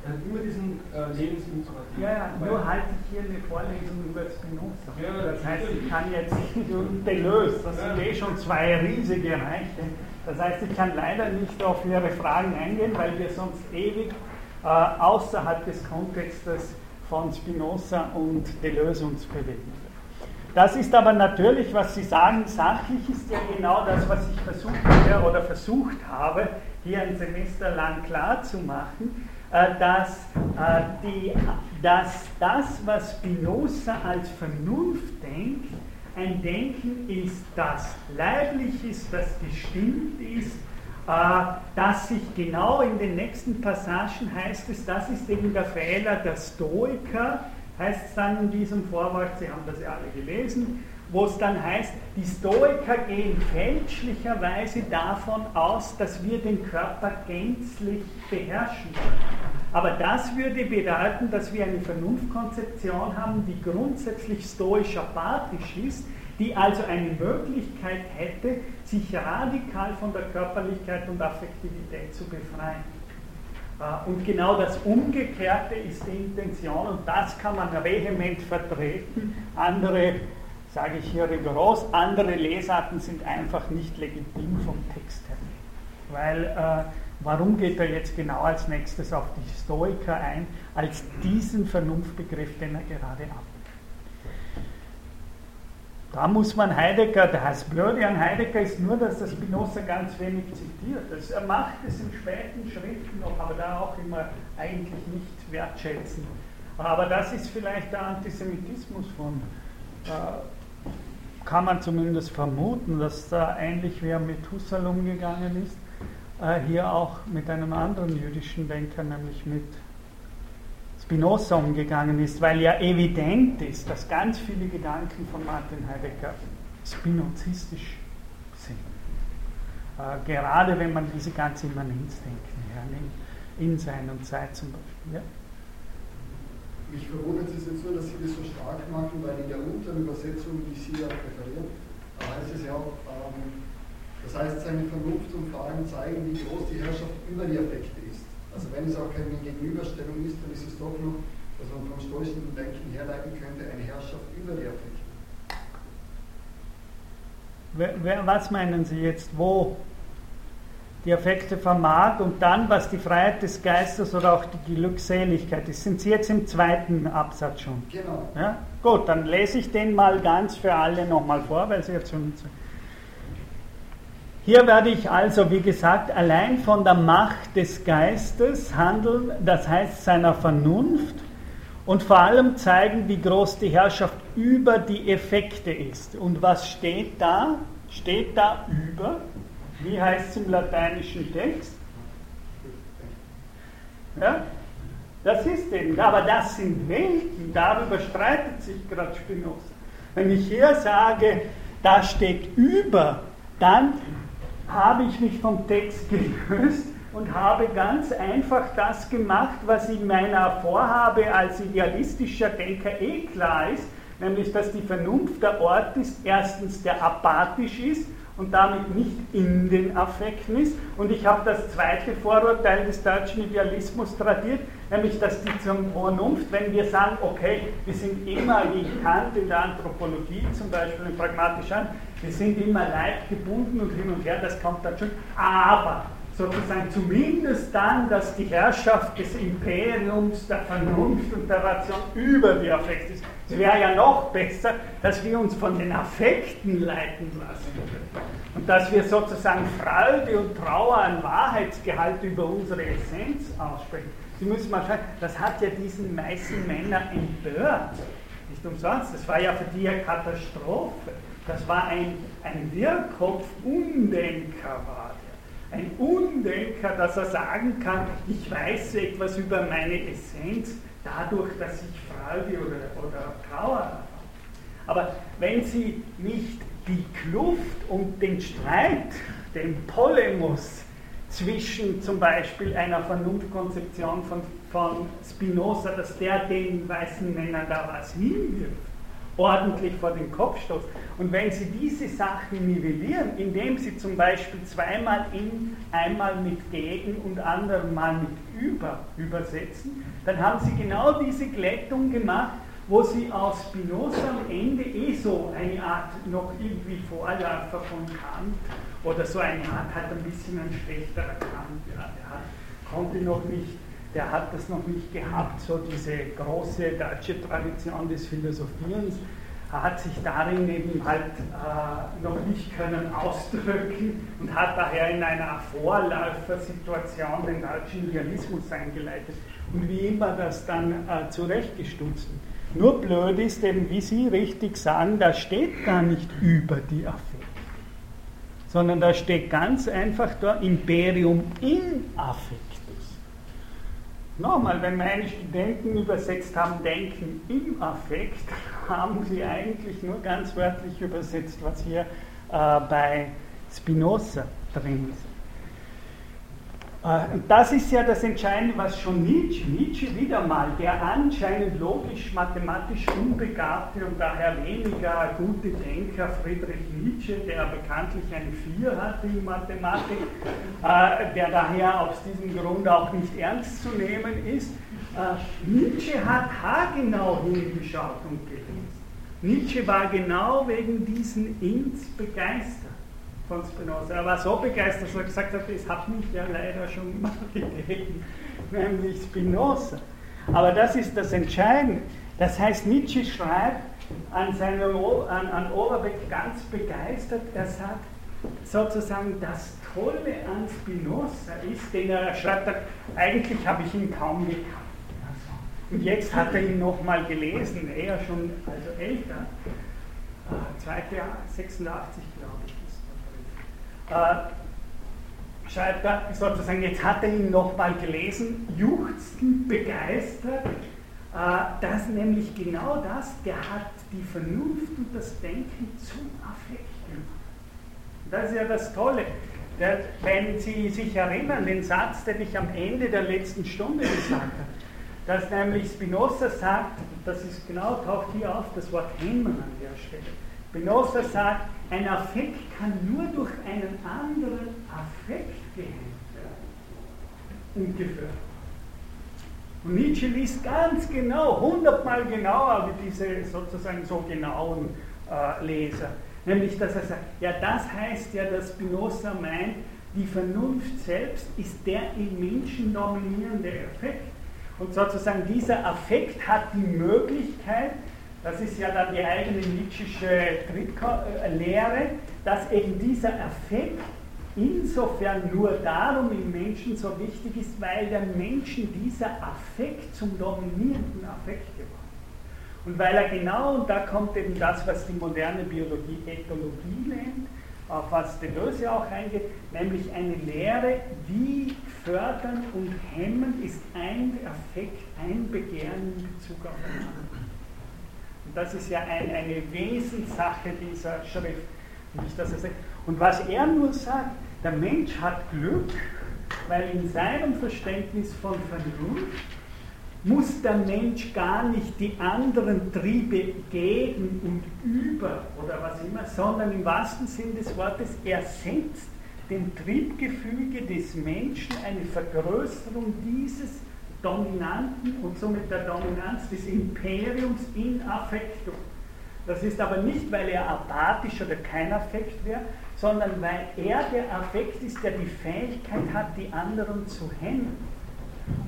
er hat immer diesen äh, Lebensimperativ. Ja, ja, nur halte ich hier eine Vorlesung über Spinoza. Ja, das heißt, ich kann jetzt [laughs] nicht Deleuze, das sind eh schon zwei riesige Reiche. Das heißt, ich kann leider nicht auf Ihre Fragen eingehen, weil wir sonst ewig äh, außerhalb des Kontextes von Spinoza und Deleuze uns bewegen. Das ist aber natürlich, was Sie sagen, sachlich ist ja genau das, was ich versucht habe oder versucht habe, hier ein Semester lang klarzumachen, dass, äh, die, dass das, was Spinoza als Vernunft denkt, ein Denken ist, das leiblich ist, das gestimmt ist, äh, dass sich genau in den nächsten Passagen heißt es, das ist eben der Fehler der Stoiker, heißt es dann in diesem Vorwort, Sie haben das ja alle gelesen, wo es dann heißt, die Stoiker gehen fälschlicherweise davon aus, dass wir den Körper gänzlich beherrschen. Aber das würde bedeuten, dass wir eine Vernunftkonzeption haben, die grundsätzlich stoisch-apathisch ist, die also eine Möglichkeit hätte, sich radikal von der Körperlichkeit und Affektivität zu befreien. Äh, und genau das Umgekehrte ist die Intention und das kann man vehement vertreten. Andere, sage ich hier rigoros, andere Lesarten sind einfach nicht legitim vom Text her. Weil äh, warum geht er jetzt genau als nächstes auf die Stoiker ein, als diesen Vernunftbegriff, den er gerade ab? Da muss man Heidegger, das Blöde an Heidegger ist nur, dass das Spinoza ganz wenig zitiert. Das, er macht es in späten Schriften noch, aber da auch immer eigentlich nicht wertschätzen. Aber das ist vielleicht der Antisemitismus von, äh, kann man zumindest vermuten, dass da ähnlich wie er mit Husserl umgegangen ist, äh, hier auch mit einem anderen jüdischen Denker, nämlich mit Spinoza umgegangen ist, weil ja evident ist, dass ganz viele Gedanken von Martin Heidegger spinozistisch sind. Äh, gerade wenn man diese ganze Immanenzdenken hernimmt, in Sein und Zeit zum Beispiel. Ja? Mich verwundert es jetzt nur, dass Sie das so stark machen, weil in der unteren Übersetzung, die Sie ja präferieren, da heißt es ja auch, ähm, das heißt, seine Vernunft und Fragen zeigen, wie groß die Herrschaft über die Effekte ist. Also wenn es auch keine Gegenüberstellung ist, dann ist es doch noch, was man vom stoischen Denken herleiten könnte, eine Herrschaft über die Affekte. Was meinen Sie jetzt? Wo die Affekte vermag und dann, was die Freiheit des Geistes oder auch die Glückseligkeit ist. Sind Sie jetzt im zweiten Absatz schon? Genau. Ja? Gut, dann lese ich den mal ganz für alle nochmal vor, weil Sie jetzt schon. Hier werde ich also, wie gesagt, allein von der Macht des Geistes handeln, das heißt seiner Vernunft, und vor allem zeigen, wie groß die Herrschaft über die Effekte ist. Und was steht da? Steht da über? Wie heißt es im lateinischen Text? Ja? Das ist eben, aber das sind Welten, darüber streitet sich gerade Spinoza. Wenn ich hier sage, da steht über, dann habe ich mich vom Text gelöst und habe ganz einfach das gemacht, was in meiner Vorhabe als idealistischer Denker eh klar ist, nämlich dass die Vernunft der Ort ist, erstens der apathisch ist und damit nicht in den Affekten ist. Und ich habe das zweite Vorurteil des deutschen Idealismus tradiert, nämlich dass die Vernunft, wenn wir sagen, okay, wir sind immer wie Kant in der Anthropologie zum Beispiel, in pragmatischen, wir sind immer leibgebunden und hin und her, das kommt dann schon, aber sozusagen zumindest dann, dass die Herrschaft des Imperiums, der Vernunft und der Ration über die Affekte ist. Es wäre ja noch besser, dass wir uns von den Affekten leiten lassen und dass wir sozusagen Freude und Trauer an Wahrheitsgehalt über unsere Essenz aussprechen. Sie müssen mal schauen, das hat ja diesen meisten Männer empört. Nicht umsonst, das war ja für die eine Katastrophe. Das war ein, ein Wirrkopf-Undenker. Ein Undenker, dass er sagen kann, ich weiß etwas über meine Essenz, dadurch, dass ich Freude oder, oder Trauer habe. Aber wenn Sie nicht die Kluft und den Streit, den Polemus zwischen zum Beispiel einer Vernunftkonzeption von, von Spinoza, dass der den weißen Männern da was hinwirft, ordentlich vor den Kopf stoßt. Und wenn Sie diese Sachen nivellieren, indem Sie zum Beispiel zweimal in, einmal mit gegen und anderen mal mit über übersetzen, dann haben Sie genau diese Glättung gemacht, wo Sie aus Spinoza am Ende eh so eine Art noch irgendwie Vorläufer von Kant oder so eine Art halt ein bisschen ein schlechterer Kant, ja, der hat, konnte noch nicht der hat das noch nicht gehabt, so diese große deutsche Tradition des Philosophierens, hat sich darin eben halt äh, noch nicht können ausdrücken und hat daher in einer Vorläufersituation den deutschen Idealismus eingeleitet und wie immer das dann äh, zurechtgestutzt. Nur blöd ist eben, wie Sie richtig sagen, da steht gar nicht über die Affekt, sondern da steht ganz einfach da Imperium in Affekt. Nochmal, wenn meine Studenten übersetzt haben, Denken im Affekt, [laughs] haben sie eigentlich nur ganz wörtlich übersetzt, was hier äh, bei Spinoza drin ist. Äh, das ist ja das Entscheidende, was schon Nietzsche, Nietzsche wieder mal, der anscheinend logisch-mathematisch unbegabte und daher weniger gute Denker Friedrich Nietzsche, der bekanntlich eine 4 hatte in Mathematik, äh, der daher aus diesem Grund auch nicht ernst zu nehmen ist, äh, Nietzsche hat haargenau hingeschaut und gelesen. Nietzsche war genau wegen diesen Ins begeistert von Spinoza. Er war so begeistert, dass er gesagt hat, das hat mich ja leider schon [laughs] mal gegeben, nämlich Spinoza. Aber das ist das Entscheidende. Das heißt, Nietzsche schreibt an, seinem, an, an Overbeck ganz begeistert, er sagt sozusagen, das Tolle an Spinoza ist, den er schreibt, eigentlich habe ich ihn kaum gekannt. Und jetzt hat er ihn nochmal gelesen, er schon, also älter, äh, zweite Jahr, 86 glaube ich äh, schreibt er sozusagen, jetzt hat er ihn nochmal gelesen, juchzend begeistert, äh, dass nämlich genau das, der hat die Vernunft und das Denken zum Affekt gemacht. Das ist ja das Tolle. Der, wenn Sie sich erinnern, den Satz, den ich am Ende der letzten Stunde gesagt habe, dass nämlich Spinoza sagt, das ist genau, taucht hier auf, das Wort Hemmen an der Stelle. Spinoza sagt, ein Affekt kann nur durch einen anderen Affekt gehemmt werden und gefördert. Und Nietzsche liest ganz genau, hundertmal genauer wie diese sozusagen so genauen äh, Leser. Nämlich, dass er sagt, ja, das heißt ja, dass Spinoza meint, die Vernunft selbst ist der im Menschen dominierende Effekt. Und sozusagen dieser Affekt hat die Möglichkeit, das ist ja dann die eigene Nietzsche'sche äh, Lehre, dass eben dieser Affekt insofern nur darum im Menschen so wichtig ist, weil der Menschen dieser Affekt zum dominierenden Affekt geworden ist. Und weil er genau, und da kommt eben das, was die moderne Biologie Ethologie nennt, auf was Deleuze auch eingeht, nämlich eine Lehre, wie fördern und hemmen ist ein Affekt, ein Begehren in Bezug auf den anderen. Das ist ja ein, eine Wesenssache dieser Schrift. Nicht, dass er sagt. Und was er nur sagt, der Mensch hat Glück, weil in seinem Verständnis von Vernunft muss der Mensch gar nicht die anderen Triebe gegen und über oder was immer, sondern im wahrsten Sinn des Wortes, er setzt dem Triebgefüge des Menschen eine Vergrößerung dieses Dominanten und somit der Dominanz des Imperiums in Affektum. Das ist aber nicht, weil er apathisch oder kein Affekt wäre, sondern weil er der Affekt ist, der die Fähigkeit hat, die anderen zu hemmen.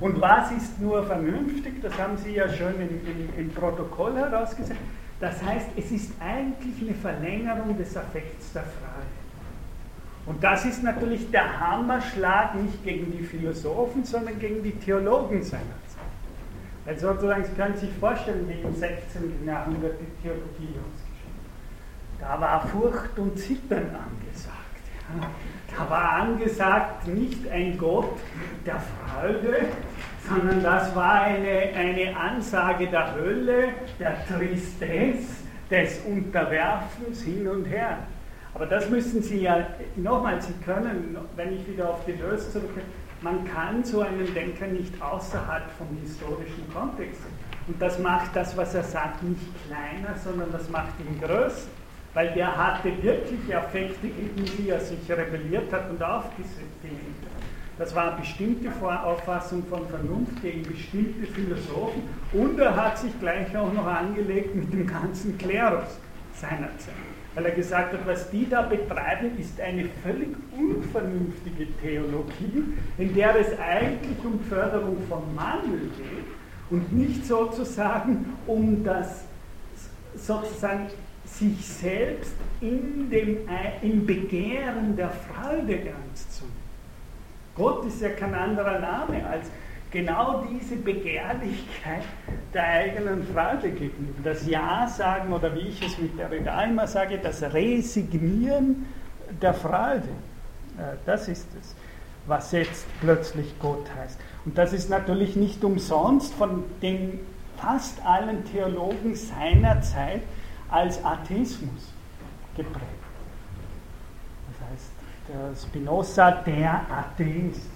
Und was ist nur vernünftig? Das haben Sie ja schön im, im, im Protokoll herausgesagt. Das heißt, es ist eigentlich eine Verlängerung des Affekts der Frage. Und das ist natürlich der Hammerschlag nicht gegen die Philosophen, sondern gegen die Theologen seiner Zeit. Weil sozusagen, Sie können sich vorstellen, wie im 16. Jahrhundert die Theologie ausgeschrieben Da war Furcht und Zittern angesagt. Da war angesagt nicht ein Gott der Freude, sondern das war eine, eine Ansage der Hölle, der Tristesse, des Unterwerfens hin und her. Aber das müssen Sie ja, nochmal, Sie können, wenn ich wieder auf die Lösung zurückkomme, man kann so einen Denker nicht außerhalb vom historischen Kontext. Und das macht das, was er sagt, nicht kleiner, sondern das macht ihn größer. Weil der hatte wirklich Affekte, gegen die er sich rebelliert hat und aufgesetzt. Das war eine bestimmte Auffassung von Vernunft gegen bestimmte Philosophen und er hat sich gleich auch noch angelegt mit dem ganzen Klerus seiner Zeit weil er gesagt hat, was die da betreiben, ist eine völlig unvernünftige Theologie, in der es eigentlich um Förderung von Mangel geht und nicht sozusagen um das sozusagen sich selbst in dem, im Begehren der Freude ernst zu nehmen. Gott ist ja kein anderer Name als genau diese Begehrlichkeit der eigenen Freude gegenüber. Das Ja sagen oder wie ich es mit der immer sage, das Resignieren der Freude. Das ist es, was jetzt plötzlich Gott heißt. Und das ist natürlich nicht umsonst von den fast allen Theologen seiner Zeit als Atheismus geprägt. Das heißt, der Spinoza, der Atheist.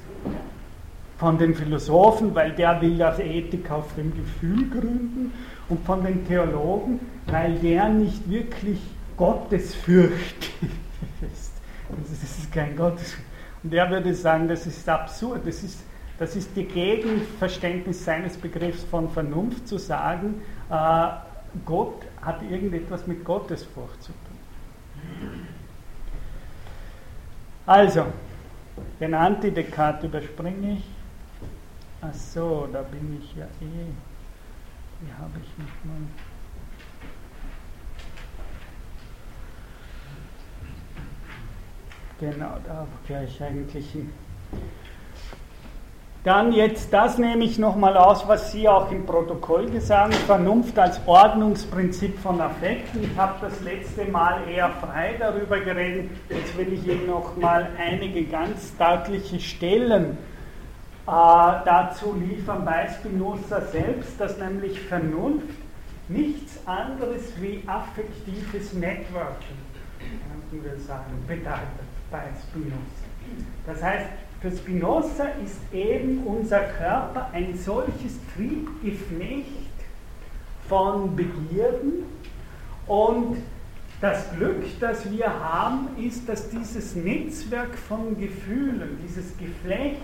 Von den Philosophen, weil der will das Ethik auf dem Gefühl gründen und von den Theologen, weil der nicht wirklich gottesfürchtig [laughs] ist. Das ist kein Gottes. Und er würde sagen, das ist absurd, das ist, das ist die Gegenverständnis seines Begriffs von Vernunft zu sagen, äh, Gott hat irgendetwas mit Gottesfurcht zu tun. Also, den Antidekart überspringe ich. Ach so, da bin ich ja eh. Wie habe ich mich mal. Genau, da gehe ich eigentlich hin. Dann jetzt, das nehme ich nochmal aus, was Sie auch im Protokoll gesagt haben, Vernunft als Ordnungsprinzip von Affekten. Ich habe das letzte Mal eher frei darüber geredet, jetzt will ich Ihnen nochmal einige ganz deutliche Stellen dazu liefern bei Spinoza selbst, dass nämlich Vernunft nichts anderes wie affektives Networking, könnten wir sagen, bedeutet bei Spinoza. Das heißt, für Spinoza ist eben unser Körper ein solches Triebgeflecht von Begierden und das Glück, das wir haben, ist, dass dieses Netzwerk von Gefühlen, dieses Geflecht,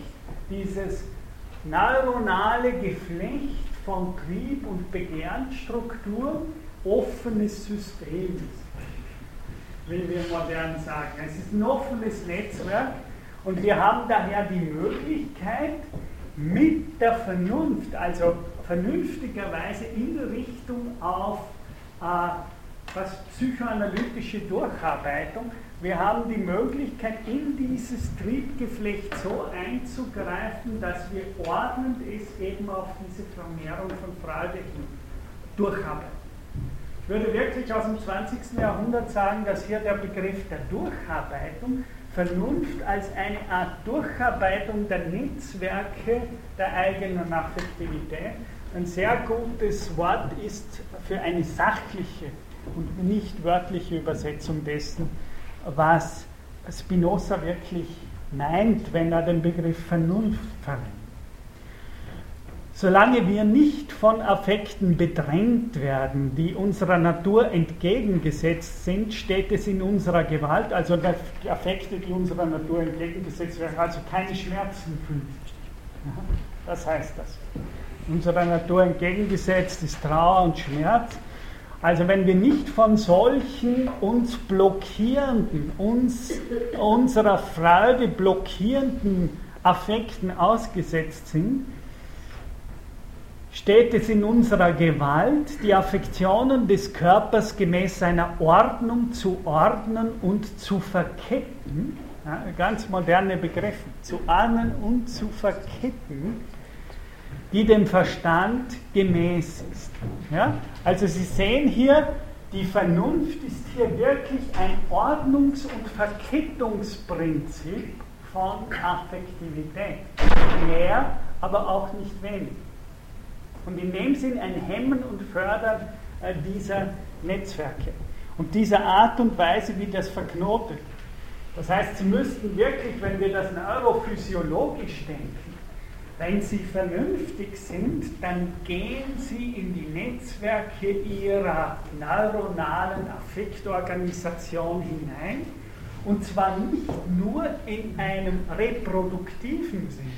dieses neuronale Geflecht von Trieb und Begehrensstruktur offenes System ist, wie wir modern sagen. Es ist ein offenes Netzwerk und wir haben daher die Möglichkeit, mit der Vernunft, also vernünftigerweise in Richtung auf äh, was psychoanalytische Durcharbeitung, wir haben die Möglichkeit, in dieses Triebgeflecht so einzugreifen, dass wir ordnend es eben auf diese Vermehrung von Freude hin durcharbeiten. Ich würde wirklich aus dem 20. Jahrhundert sagen, dass hier der Begriff der Durcharbeitung Vernunft als eine Art Durcharbeitung der Netzwerke der eigenen Affektivität ein sehr gutes Wort ist für eine sachliche und nicht wörtliche Übersetzung dessen, was Spinoza wirklich meint, wenn er den Begriff Vernunft verwendet. Solange wir nicht von Affekten bedrängt werden, die unserer Natur entgegengesetzt sind, steht es in unserer Gewalt, also Affekte, die unserer Natur entgegengesetzt werden, also keine Schmerzen fühlen. Das heißt das. Unserer Natur entgegengesetzt ist Trauer und Schmerz. Also wenn wir nicht von solchen uns blockierenden, uns unserer Freude blockierenden Affekten ausgesetzt sind, steht es in unserer Gewalt, die Affektionen des Körpers gemäß seiner Ordnung zu ordnen und zu verketten. Ja, ganz moderne Begriffe. Zu ordnen und zu verketten, die dem Verstand gemäß ist. Ja? Also Sie sehen hier, die Vernunft ist hier wirklich ein Ordnungs- und Verkettungsprinzip von Affektivität. Mehr, aber auch nicht weniger und in dem Sinn ein Hemmen und Fördern äh, dieser Netzwerke und dieser Art und Weise, wie das verknotet. Das heißt, Sie müssten wirklich, wenn wir das neurophysiologisch denken, wenn Sie vernünftig sind, dann gehen Sie in die Netzwerke Ihrer neuronalen Affektorganisation hinein. Und zwar nicht nur in einem reproduktiven Sinn.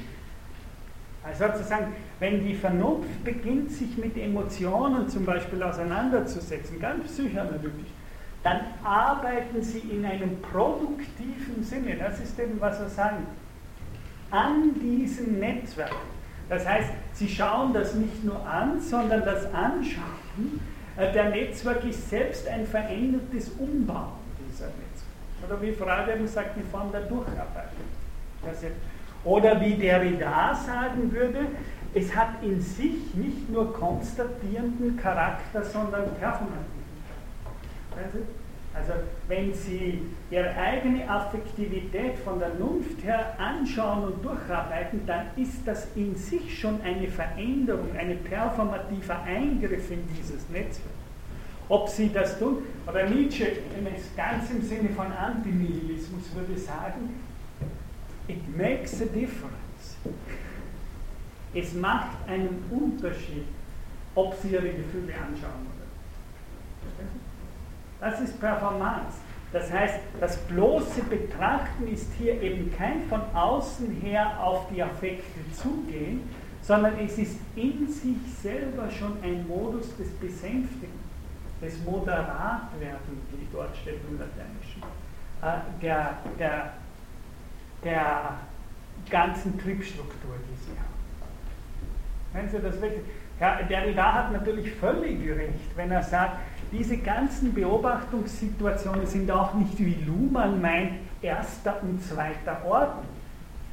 Also sozusagen, wenn die Vernunft beginnt, sich mit Emotionen zum Beispiel auseinanderzusetzen, ganz psychoanalytisch, dann arbeiten sie in einem produktiven Sinne, das ist eben, was er sagt, an diesem Netzwerk. Das heißt, sie schauen das nicht nur an, sondern das Anschauen äh, der Netzwerk ist selbst ein verändertes Umbauen dieser Netzwerke. Oder wie Frage sagt, die Form der Durcharbeitung. Oder wie Derrida sagen würde, es hat in sich nicht nur konstatierenden Charakter, sondern performativen Charakter. Also wenn Sie Ihre eigene Affektivität von der Vernunft her anschauen und durcharbeiten, dann ist das in sich schon eine Veränderung, ein performativer Eingriff in dieses Netzwerk. Ob Sie das tun, oder Nietzsche, ganz im Sinne von Antinihilismus, würde sagen, it makes a difference Es macht einen Unterschied, ob Sie Ihre Gefühle anschauen oder nicht. Das ist Performance. Das heißt, das bloße Betrachten ist hier eben kein von außen her auf die Affekte zugehen, sondern es ist in sich selber schon ein Modus des Besänftigen, des Moderatwerden, wie dort steht im Lateinischen, äh, der, der, der ganzen Triebstruktur, die sie haben. Wenn Sie das wirklich, ja, Derrida hat natürlich völlig recht, wenn er sagt, diese ganzen Beobachtungssituationen sind auch nicht, wie Luhmann meint, erster und zweiter Ordnung.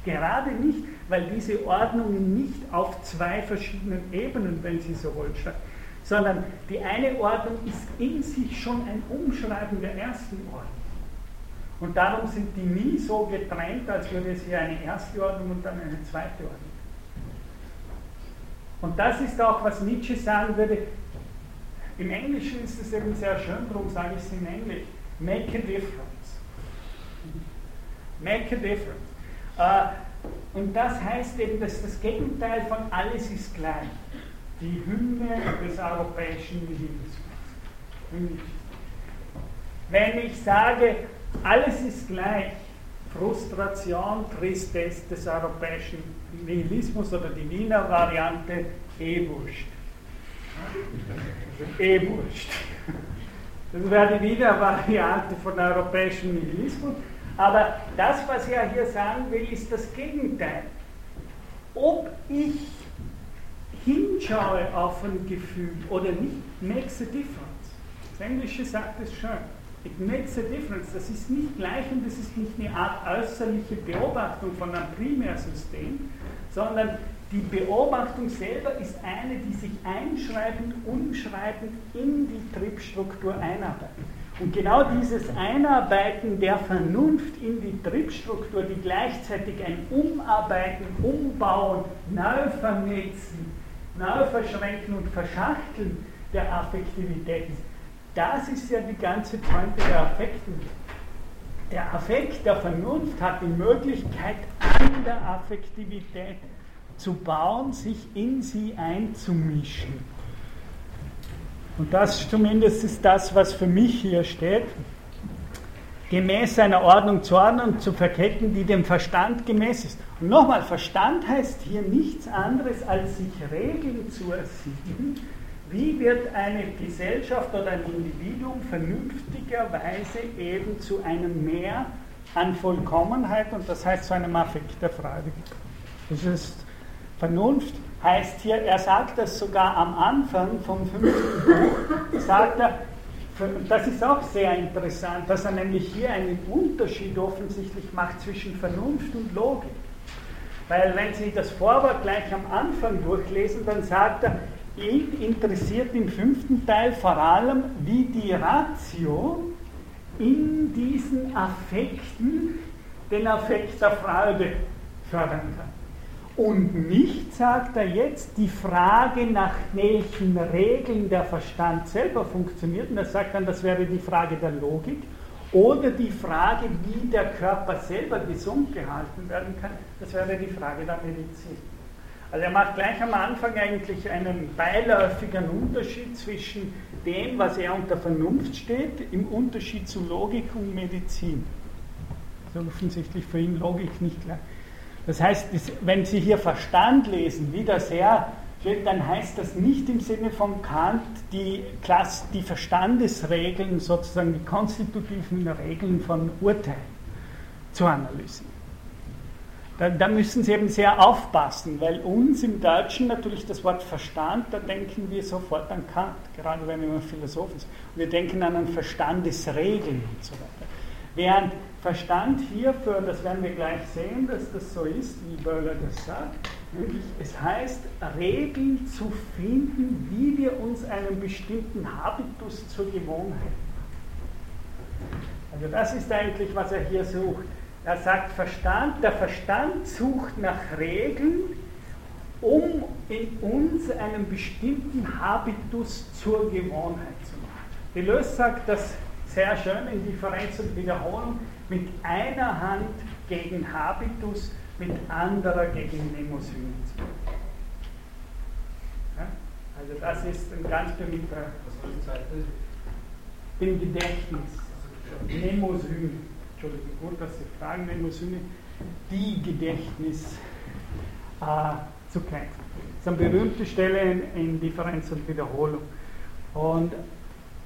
Gerade nicht, weil diese Ordnungen nicht auf zwei verschiedenen Ebenen, wenn Sie so wollen, statt, sondern die eine Ordnung ist in sich schon ein Umschreiben der ersten Ordnung. Und darum sind die nie so getrennt, als würde es hier eine erste Ordnung und dann eine zweite Ordnung. Und das ist auch, was Nietzsche sagen würde, im Englischen ist es eben sehr schön, darum sage ich es in Englisch. Make a difference. Make a difference. Uh, und das heißt eben, dass das Gegenteil von alles ist gleich. Die Hymne des europäischen Nihilismus. Wenn ich sage, alles ist gleich, Frustration, Tristesse des europäischen Nihilismus oder die Wiener Variante, eh wurscht eh wurscht. Das wäre die Wiedervariante von europäischem Nihilismus. Aber das, was er hier sagen will, ist das Gegenteil. Ob ich hinschaue auf ein Gefühl oder nicht, makes a difference. Das Englische sagt es schön. It makes a difference. Das ist nicht gleich und das ist nicht eine Art äußerliche Beobachtung von einem Primärsystem, sondern die Beobachtung selber ist eine, die sich einschreibend, umschreibend in die Triebstruktur einarbeitet. Und genau dieses Einarbeiten der Vernunft in die Triebstruktur, die gleichzeitig ein Umarbeiten, Umbauen, Neuvernetzen, Neuverschränken und Verschachteln der Affektivität ist, das ist ja die ganze Pointe der Affekten. Der Affekt der Vernunft hat die Möglichkeit, an der Affektivität zu bauen, sich in sie einzumischen. Und das zumindest ist das, was für mich hier steht. Gemäß einer Ordnung zu ordnen und zu verketten, die dem Verstand gemäß ist. Und nochmal, Verstand heißt hier nichts anderes, als sich Regeln zu ersinnen. Wie wird eine Gesellschaft oder ein Individuum vernünftigerweise eben zu einem Mehr an Vollkommenheit und das heißt zu einem Affekt der Freude? Das ist Vernunft heißt hier, er sagt das sogar am Anfang vom fünften Buch, sagt er, das ist auch sehr interessant, dass er nämlich hier einen Unterschied offensichtlich macht zwischen Vernunft und Logik. Weil wenn Sie das Vorwort gleich am Anfang durchlesen, dann sagt er, ihn interessiert im fünften Teil vor allem, wie die Ratio in diesen Affekten den Affekt der Freude fördern kann. Und nicht, sagt er jetzt, die Frage, nach welchen Regeln der Verstand selber funktioniert, und er sagt dann, das wäre die Frage der Logik, oder die Frage, wie der Körper selber gesund gehalten werden kann, das wäre die Frage der Medizin. Also er macht gleich am Anfang eigentlich einen beiläufigen Unterschied zwischen dem, was er unter Vernunft steht, im Unterschied zu Logik und Medizin. Ist offensichtlich für ihn Logik nicht gleich. Das heißt, wenn Sie hier Verstand lesen, wie das er steht, dann heißt das nicht im Sinne von Kant die, Klasse, die Verstandesregeln, sozusagen die konstitutiven Regeln von Urteilen zu analysieren. Da, da, müssen Sie eben sehr aufpassen, weil uns im Deutschen natürlich das Wort Verstand, da denken wir sofort an Kant, gerade wenn wir Philosophen sind. Wir denken an Verstandesregeln und so weiter. Während Verstand hierfür, und das werden wir gleich sehen, dass das so ist, wie Böhler das sagt, nämlich es heißt, Regeln zu finden, wie wir uns einen bestimmten Habitus zur Gewohnheit machen. Also das ist eigentlich, was er hier sucht. Er sagt Verstand, der Verstand sucht nach Regeln, um in uns einen bestimmten Habitus zur Gewohnheit zu machen. Deleuze sagt das sehr schön in Differenz und Wiederholung, mit einer Hand gegen Habitus, mit anderer gegen Nemosynismus. Also das ist ein ganz berühmter im Gedächtnis. Mnemosyne. Entschuldigung, gut, dass Sie fragen, Mnemosyne. Die Gedächtnis äh, zu kennen. Das ist eine berühmte Stelle in, in Differenz und Wiederholung. Und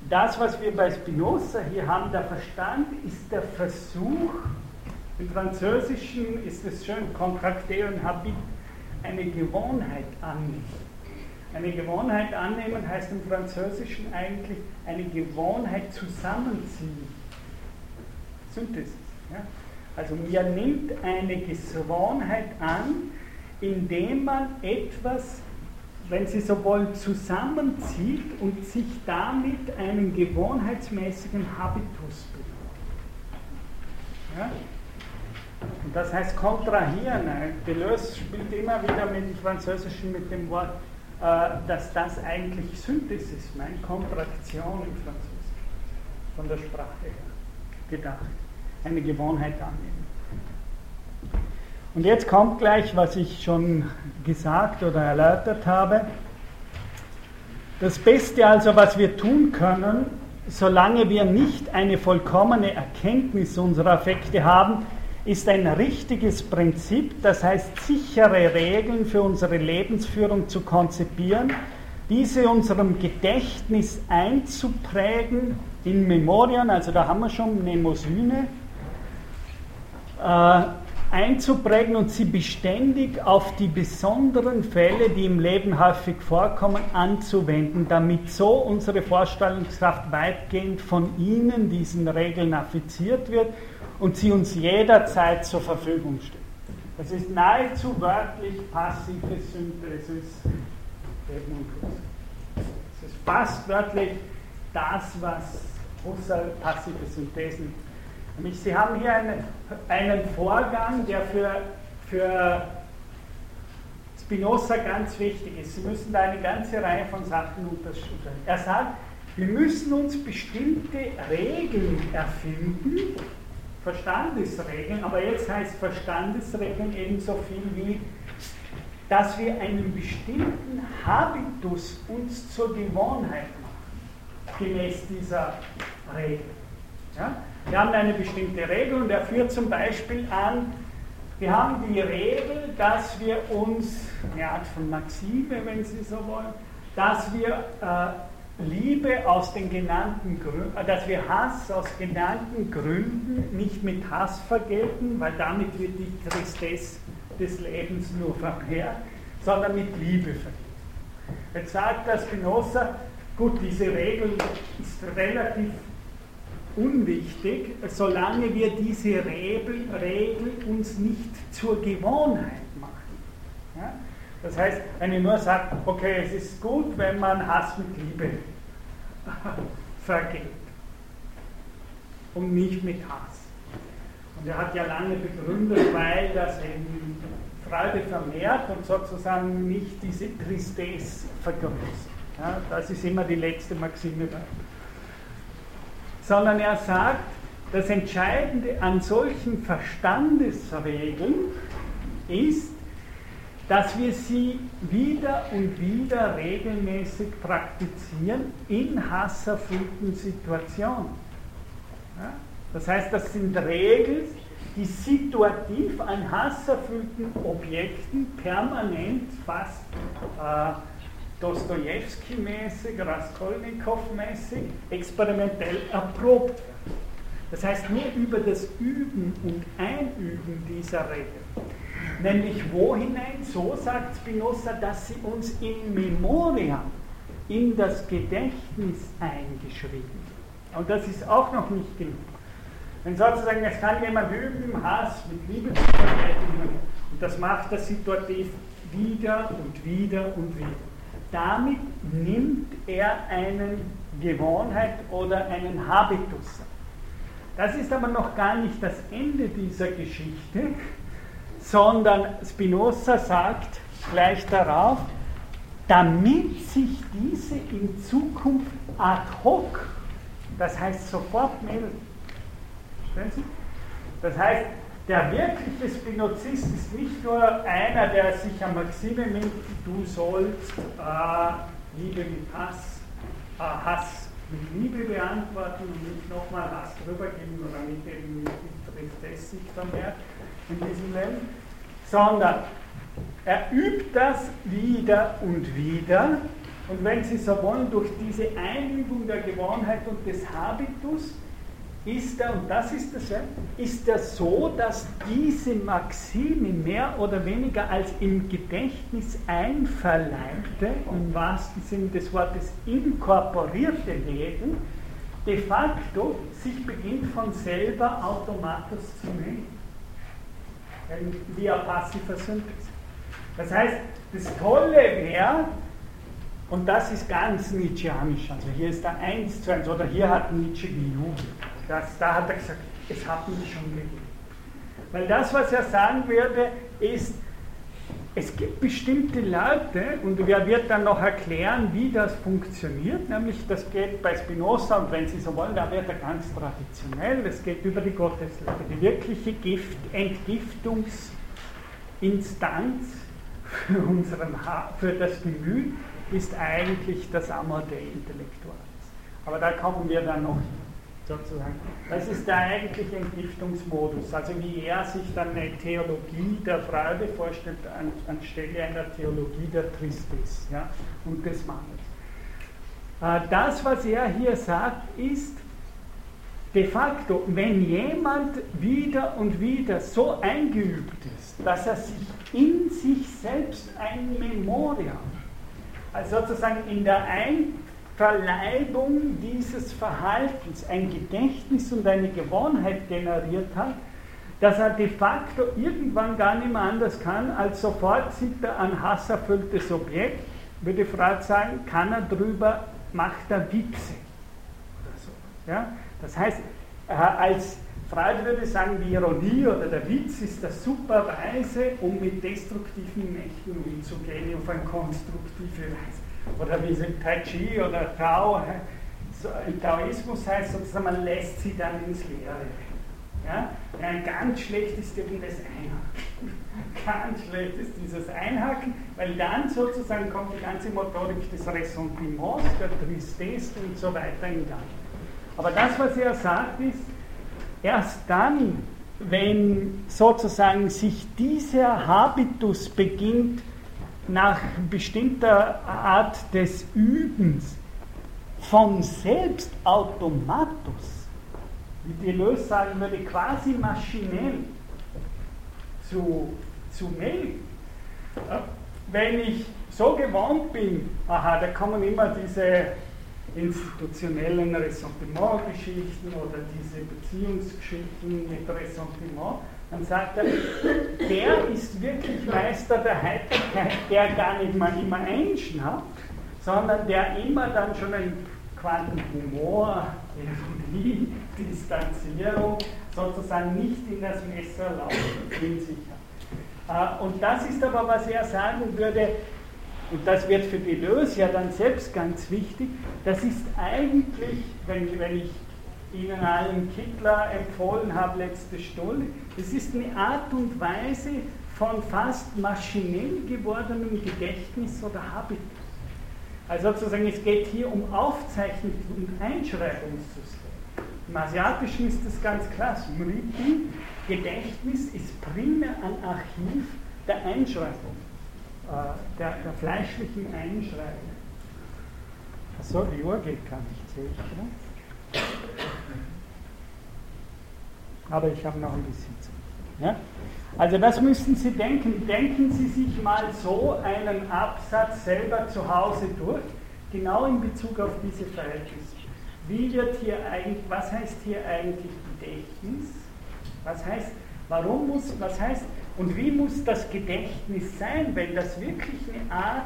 das, was wir bei Spinoza hier haben, der Verstand ist der Versuch, im Französischen ist es schön, contracter und habit, eine Gewohnheit annehmen. Eine Gewohnheit annehmen heißt im Französischen eigentlich eine Gewohnheit zusammenziehen. Synthesis. Ja? Also man nimmt eine Gewohnheit an, indem man etwas, wenn Sie so wollen, zusammenzieht und sich damit einen gewohnheitsmäßigen Habitus bildet. Ja? Und das heißt kontrahieren. Deleuze spielt immer wieder mit dem Französischen mit dem Wort, äh, dass das eigentlich Synthesis meint, Kontraktion im Französischen, von der Sprache her gedacht. Eine Gewohnheit annehmen. Und jetzt kommt gleich, was ich schon gesagt oder erläutert habe. Das Beste also, was wir tun können, solange wir nicht eine vollkommene Erkenntnis unserer Affekte haben, ist ein richtiges Prinzip, das heißt sichere Regeln für unsere Lebensführung zu konzipieren, diese unserem Gedächtnis einzuprägen in Memorien, also da haben wir schon Mnemosyne, äh, einzuprägen und sie beständig auf die besonderen Fälle, die im Leben häufig vorkommen, anzuwenden, damit so unsere Vorstellungskraft weitgehend von ihnen, diesen Regeln, affiziert wird und sie uns jederzeit zur Verfügung steht. Das ist nahezu wörtlich passive Synthesis. Es ist fast wörtlich das, was Husserl passive Synthesen Sie haben hier eine, einen Vorgang, der für, für Spinoza ganz wichtig ist. Sie müssen da eine ganze Reihe von Sachen unterscheiden. Er sagt, wir müssen uns bestimmte Regeln erfinden, Verstandesregeln, aber jetzt heißt Verstandesregeln ebenso viel wie, dass wir einen bestimmten Habitus uns zur Gewohnheit machen, gemäß dieser Regel. Ja? Wir haben eine bestimmte Regel und er führt zum Beispiel an, wir haben die Regel, dass wir uns, eine Art von Maxime, wenn Sie so wollen, dass wir äh, Liebe aus den genannten Gründen, äh, dass wir Hass aus genannten Gründen nicht mit Hass vergelten, weil damit wird die Tristesse des Lebens nur vermehrt, sondern mit Liebe vergelten. Jetzt sagt der Spinoza, gut, diese Regel ist relativ unwichtig, solange wir diese Regel, Regel uns nicht zur Gewohnheit machen. Ja? Das heißt, wenn ich nur sage, okay, es ist gut, wenn man Hass mit Liebe [laughs] vergeht und nicht mit Hass. Und er hat ja lange begründet, weil das eben Freude vermehrt und sozusagen nicht diese Tristesse vergrößert. Ja, das ist immer die letzte Maxime sondern er sagt, das Entscheidende an solchen Verstandesregeln ist, dass wir sie wieder und wieder regelmäßig praktizieren in hasserfüllten Situationen. Ja? Das heißt, das sind Regeln, die situativ an hasserfüllten Objekten permanent fast äh, Dostoevsky-mäßig, Raskolnikow-mäßig experimentell erprobt werden. Das heißt, nur über das Üben und Einüben dieser Regel. Nämlich wo hinein? So sagt Spinoza, dass sie uns in Memoria, in das Gedächtnis eingeschrieben wird. Und das ist auch noch nicht genug. Wenn sozusagen, es kann jemand üben, Hass mit Liebe zu vergelten, und das macht er situativ wieder und wieder und wieder. Damit nimmt er eine Gewohnheit oder einen Habitus. Das ist aber noch gar nicht das Ende dieser Geschichte, sondern Spinoza sagt gleich darauf, damit sich diese in Zukunft ad hoc, das heißt sofort melden. Das heißt, der wirkliche Spinozist ist nicht nur einer, der sich an Maxime nimmt, du sollst äh, Liebe mit Hass, äh, Hass mit Liebe beantworten und nicht nochmal Hass drüber geben oder mit trifft es sich mehr in diesem Leben, sondern er übt das wieder und wieder. Und wenn Sie so wollen, durch diese Einübung der Gewohnheit und des Habitus ist er, und das ist das, ist er so, dass diese Maxime mehr oder weniger als im Gedächtnis einverleibte, im wahrsten Sinne des Wortes inkorporierte Leben, de facto sich beginnt von selber automatisch zu nehmen. Via passiver Synthese. Das heißt, das Tolle wäre, und das ist ganz Nietzscheanisch, also hier ist da eins zu eins, oder hier hat Nietzsche gejubelt. Das, da hat er gesagt, es hat mich schon gegeben. Weil das, was er sagen würde, ist, es gibt bestimmte Leute, und er wird dann noch erklären, wie das funktioniert, nämlich das geht bei Spinoza, und wenn Sie so wollen, da wird er ganz traditionell, es geht über die Gotteslehre. Die wirkliche Gift, Entgiftungsinstanz für, unseren für das Gemüt ist eigentlich das Amor Dei Intellektualis. Aber da kommen wir dann noch hin sozusagen. Das ist der eigentliche Entgiftungsmodus, also wie er sich dann eine Theologie der Freude vorstellt, an, anstelle einer Theologie der Tristis ja, und des Mangels. Äh, das, was er hier sagt, ist de facto, wenn jemand wieder und wieder so eingeübt ist, dass er sich in sich selbst ein Memorial, also sozusagen in der ein Verleibung dieses Verhaltens ein Gedächtnis und eine Gewohnheit generiert hat, dass er de facto irgendwann gar nicht mehr anders kann, als sofort sieht er ein hasserfülltes Objekt, würde Freud sagen, kann er drüber, macht er. Oder so. Ja? Das heißt, als Freud würde sagen, die Ironie oder der Witz ist eine super Weise, um mit destruktiven Mächten umzugehen auf eine konstruktive Weise oder wie es im Tai Chi oder Tao, im Taoismus heißt sozusagen, man lässt sie dann ins Leere. Ja? Ein ganz schlecht ist eben das Einhaken. [laughs] Ganz schlecht ist dieses Einhaken, weil dann sozusagen kommt die ganze Motorik des Ressentiments, der Tristesse und so weiter in Gang. Aber das, was er sagt, ist, erst dann, wenn sozusagen sich dieser Habitus beginnt nach bestimmter Art des Übens von selbst automatus, wie Deleuze sagen würde, quasi maschinell zu, zu melden. Wenn ich so gewohnt bin, aha, da kommen immer diese institutionellen Ressentiment-Geschichten oder diese Beziehungsgeschichten mit Ressentiment, dann sagt er, der ist wirklich Meister der Heiterkeit, der gar nicht mal immer einschnappt, sondern der immer dann schon ein Quantenhumor, Ironie, Distanzierung sozusagen nicht in das Messer laufen in sich hat. Äh, und das ist aber, was er sagen würde, und das wird für Deleuze ja dann selbst ganz wichtig, das ist eigentlich, wenn, wenn ich Ihnen allen Kittler empfohlen habe letzte Stunde. Es ist eine Art und Weise von fast maschinell gewordenem Gedächtnis oder Habitus. Also sozusagen, es geht hier um Aufzeichnungs- und Einschreibungssystem. Im Asiatischen ist das ganz klar. Smriti, Gedächtnis, ist primär ein Archiv der Einschreibung, äh, der, der fleischlichen Einschreibung. Achso, die Uhr geht gar nicht, sehe ich, oder? Aber ich habe noch ein bisschen Zeit. Ja? Also das müssen Sie denken. Denken Sie sich mal so einen Absatz selber zu Hause durch, genau in Bezug auf diese Verhältnisse. Wie wird hier eigentlich, was heißt hier eigentlich Gedächtnis? Was heißt, warum muss, was heißt, und wie muss das Gedächtnis sein, wenn das wirklich eine Art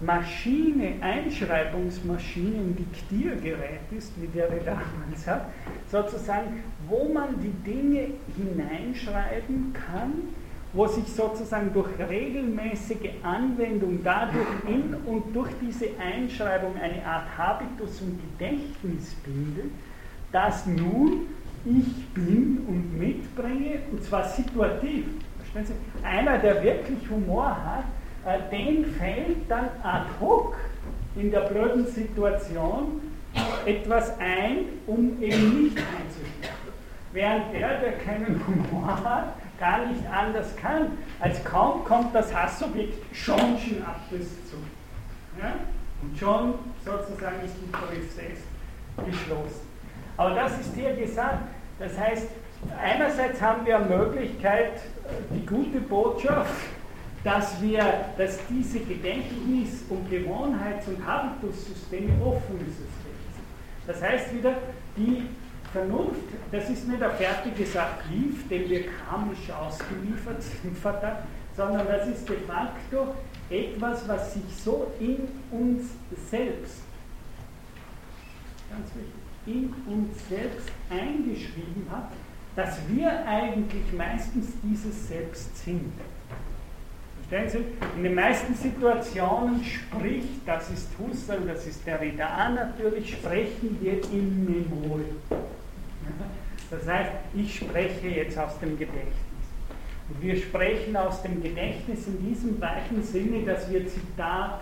Maschine, Einschreibungsmaschine, ein Diktiergerät ist, wie der damals hat, sozusagen, wo man die Dinge hineinschreiben kann, wo sich sozusagen durch regelmäßige Anwendung dadurch in und durch diese Einschreibung eine Art Habitus und Gedächtnis bildet, das nun ich bin und mitbringe, und zwar situativ. Verstehen Sie? Einer, der wirklich Humor hat, äh, dem fällt dann ad hoc in der blöden Situation etwas ein, um eben nicht einzuschlafen. Während der, der keinen Humor hat, gar nicht anders kann, als kaum kommt das Hassobjekt schon schon ab bis zu. Ja? Und schon sozusagen ist die Prozess geschlossen. Aber das ist hier gesagt. Das heißt, einerseits haben wir Möglichkeit, die gute Botschaft, dass wir, dass diese Gedächtnis- und Gewohnheits- und Habitussysteme offene Systeme sind. Das heißt wieder, die Vernunft, das ist nicht ein fertiges Archiv, dem wir karmisch ausgeliefert sind, sondern das ist de facto etwas, was sich so in uns selbst, ganz wichtig, in uns selbst eingeschrieben hat, dass wir eigentlich meistens dieses Selbst sind. Verstehen Sie? In den meisten Situationen spricht, das ist Husserl, das ist Derrida natürlich, sprechen wir im Memorium. Das heißt, ich spreche jetzt aus dem Gedächtnis. Und wir sprechen aus dem Gedächtnis in diesem weiten Sinne, dass wir Zitat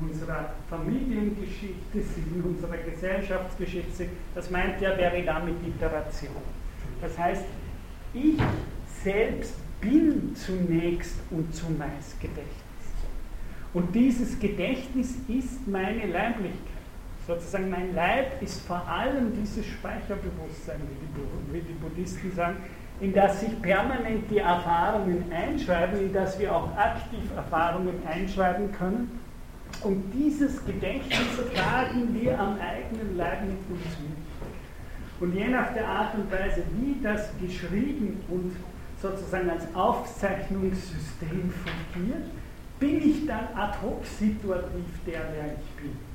unserer Familiengeschichte sind, unserer Gesellschaftsgeschichte Das meint ja Derrida mit Iteration. Das heißt, ich selbst bin zunächst und zumeist Gedächtnis. Und dieses Gedächtnis ist meine Leiblichkeit. Sozusagen mein Leib ist vor allem dieses Speicherbewusstsein, wie die, wie die Buddhisten sagen, in das sich permanent die Erfahrungen einschreiben, in das wir auch aktiv Erfahrungen einschreiben können. Und dieses Gedächtnis tragen wir am eigenen Leib mit uns mit. Und je nach der Art und Weise, wie das geschrieben und sozusagen als Aufzeichnungssystem fungiert, bin ich dann ad hoc situativ der, der ich bin.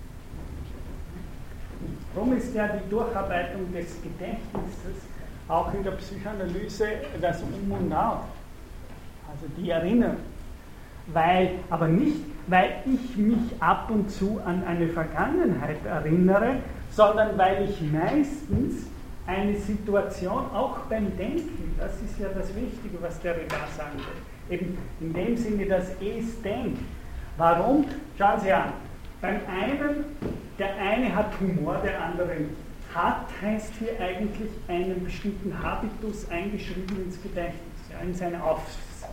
Darum ist ja die Durcharbeitung des Gedächtnisses auch in der Psychoanalyse das Um und Auf, also die Erinnerung. Weil, aber nicht, weil ich mich ab und zu an eine Vergangenheit erinnere, sondern weil ich meistens eine Situation auch beim Denken, das ist ja das Wichtige, was der Reda sagen will, eben in dem Sinne, dass es denkt. Warum? Schauen Sie an, beim einen, der eine hat Humor, der andere. Hat heißt hier eigentlich einen bestimmten Habitus eingeschrieben ins Gedächtnis, ja, in sein auf,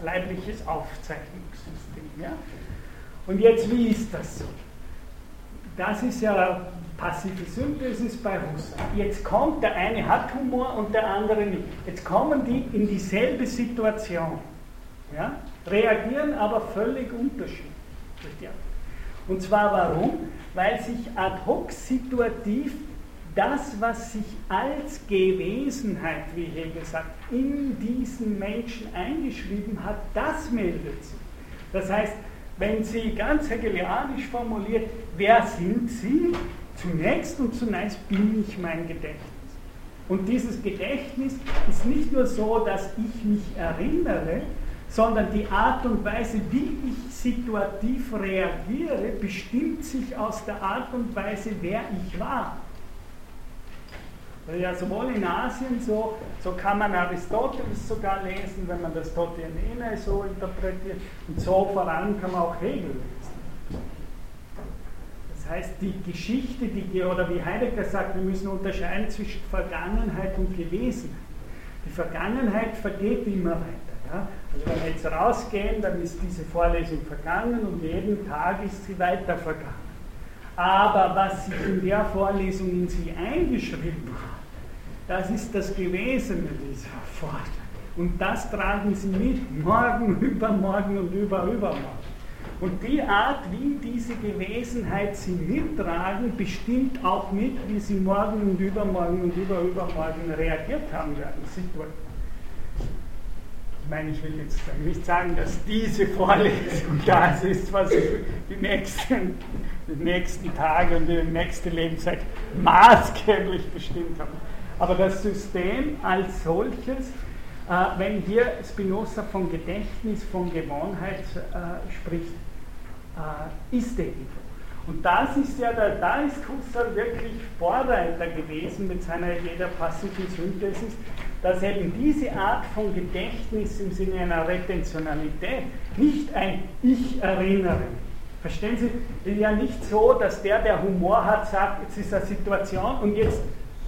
leibliches Aufzeichnungssystem. Ja. Und jetzt, wie ist das so? Das ist ja passive Synthesis bei Husserl. Jetzt kommt, der eine hat Humor und der andere nicht. Jetzt kommen die in dieselbe Situation, ja, reagieren aber völlig unterschiedlich. Und zwar warum? Weil sich ad hoc situativ das, was sich als Gewesenheit, wie Hegel sagt, in diesen Menschen eingeschrieben hat, das meldet sich. Das heißt, wenn Sie ganz hegelianisch formuliert, wer sind Sie? Zunächst und zunächst bin ich mein Gedächtnis. Und dieses Gedächtnis ist nicht nur so, dass ich mich erinnere, sondern die Art und Weise, wie ich situativ reagiere, bestimmt sich aus der Art und Weise, wer ich war. Ja, sowohl in Asien, so, so kann man Aristoteles sogar lesen, wenn man das Totianene so interpretiert, und so voran kann man auch Hegel lesen. Das heißt, die Geschichte, die, oder wie Heidegger sagt, wir müssen unterscheiden zwischen Vergangenheit und Gewesenheit. Die Vergangenheit vergeht immer weiter. Ja? Also wenn wir jetzt rausgehen, dann ist diese Vorlesung vergangen und jeden Tag ist sie weiter vergangen. Aber was sich in der Vorlesung in sie eingeschrieben hat, das ist das Gewesene dieser Vorlesung. Und das tragen sie mit, morgen, [laughs] übermorgen und überübermorgen. Und die Art, wie diese Gewesenheit sie mittragen, bestimmt auch mit, wie sie morgen und übermorgen und überübermorgen reagiert haben werden. Situativ. Ich meine, ich will jetzt nicht sagen, dass diese Vorlesung [laughs] das ist, was ich die nächsten, die nächsten Tage und die nächste Lebenszeit maßgeblich bestimmt habe. Aber das System als solches, äh, wenn hier Spinoza von Gedächtnis, von Gewohnheit äh, spricht, äh, ist eben und das ist ja, da, da ist Husserl wirklich Vorreiter gewesen mit seiner Idee der passiven Synthesis, dass eben diese Art von Gedächtnis im Sinne einer Retentionalität nicht ein Ich erinnere, Verstehen Sie? Es ist ja nicht so, dass der, der Humor hat, sagt, jetzt ist eine Situation und jetzt,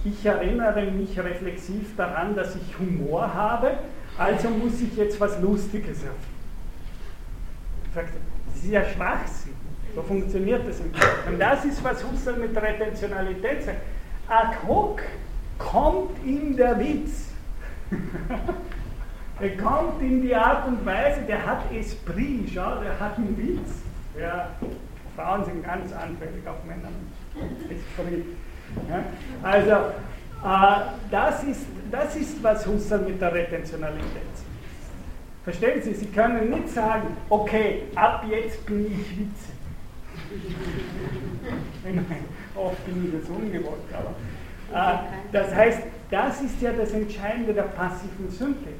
ich erinnere mich reflexiv daran, dass ich Humor habe, also muss ich jetzt was Lustiges erfinden. Das ist ja Schwachsinn. So funktioniert das Kopf. Und das ist, was Husserl mit Retentionalität sagt. Ad hoc kommt ihm der Witz. [laughs] er kommt in die Art und Weise, der hat Esprit, schau, der hat einen Witz. Ja, Frauen sind ganz anfällig auf Männer. Ja, also, äh, das, ist, das ist, was Husserl mit der Retentionalität. Verstehen Sie, Sie können nicht sagen, okay, ab jetzt bin ich witzig. [laughs] Oft bin ich das ungewollt, aber. Äh, das heißt, das ist ja das Entscheidende der passiven Synthese.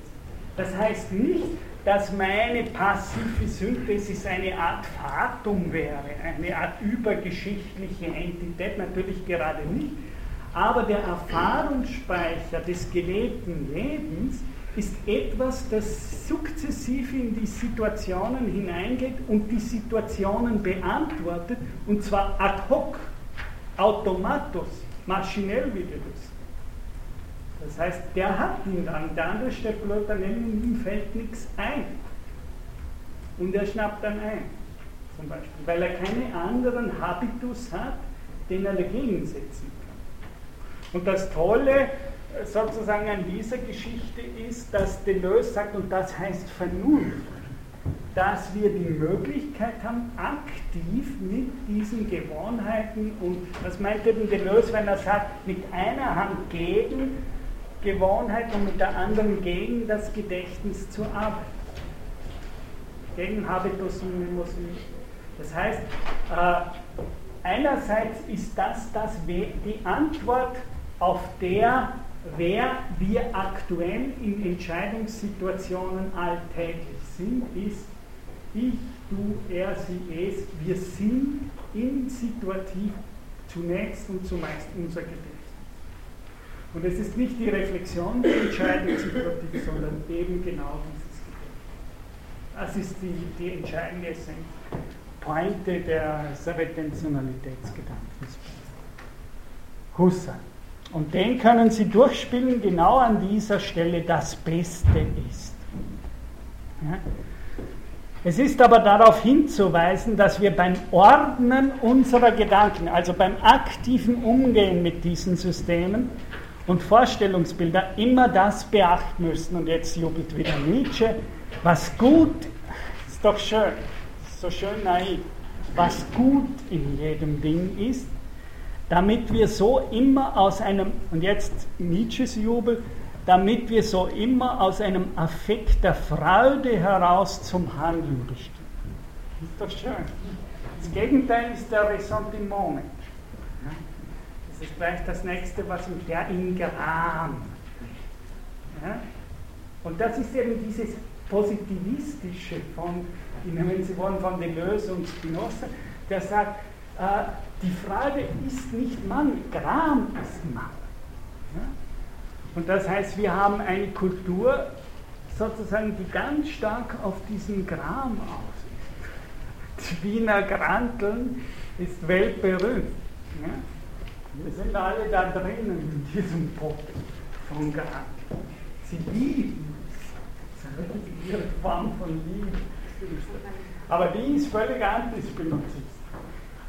Das heißt nicht, dass meine passive Synthesis eine Art Fatum wäre, eine Art übergeschichtliche Entität, natürlich gerade nicht, aber der Erfahrungsspeicher des gelebten Lebens ist etwas, das sukzessiv in die Situationen hineingeht und die Situationen beantwortet, und zwar ad hoc, automatos, maschinell wie das. Das heißt, der hat ihn dann, der andere steckt Leute daneben ihm fällt nichts ein. Und er schnappt dann ein, zum Beispiel, weil er keinen anderen Habitus hat, den er dagegen setzen kann. Und das Tolle sozusagen an dieser Geschichte ist, dass Deleuze sagt, und das heißt Vernunft, dass wir die Möglichkeit haben, aktiv mit diesen Gewohnheiten und was meint eben Deleuze, wenn er sagt, mit einer Hand gegen Gewohnheit und mit der anderen gegen das Gedächtnis zu arbeiten. Gegen Habitus und Mimosin. Das heißt, äh, einerseits ist das, das die Antwort auf der, wer wir aktuell in Entscheidungssituationen alltäglich sind, ist ich, du, er, sie, es. Wir sind in situativ zunächst und zumeist unser Gedächtnis. Und es ist nicht die Reflexion, die entscheidend situativ, sondern eben genau dieses Gedächtnis. Das ist die, die entscheidende Essenz, Pointe des Retentionalitätsgedankens. Husserl. Und den können Sie durchspielen, genau an dieser Stelle das Beste ist. Ja? Es ist aber darauf hinzuweisen, dass wir beim Ordnen unserer Gedanken, also beim aktiven Umgehen mit diesen Systemen, und Vorstellungsbilder immer das beachten müssen. Und jetzt jubelt wieder Nietzsche. Was gut, ist doch schön, so schön naiv, was gut in jedem Ding ist, damit wir so immer aus einem, und jetzt Nietzsches Jubel, damit wir so immer aus einem Affekt der Freude heraus zum Handeln bestimmen. Ist doch schön. Das Gegenteil ist der Ressentiment. Das ist gleich das nächste, was im der in Gram. Ja? Und das ist eben dieses Positivistische von, wenn Sie wollen, von und Spinoza, der sagt, äh, die Frage ist nicht Mann, Gram ist Mann. Ja? Und das heißt, wir haben eine Kultur, sozusagen, die ganz stark auf diesen Gram aus ist. Die Wiener Granteln ist weltberühmt. Ja? Wir sind alle da drinnen in diesem Pott von Gott. Sie lieben es. Ihre Form von Liebe. Aber die ist völlig antispinozist.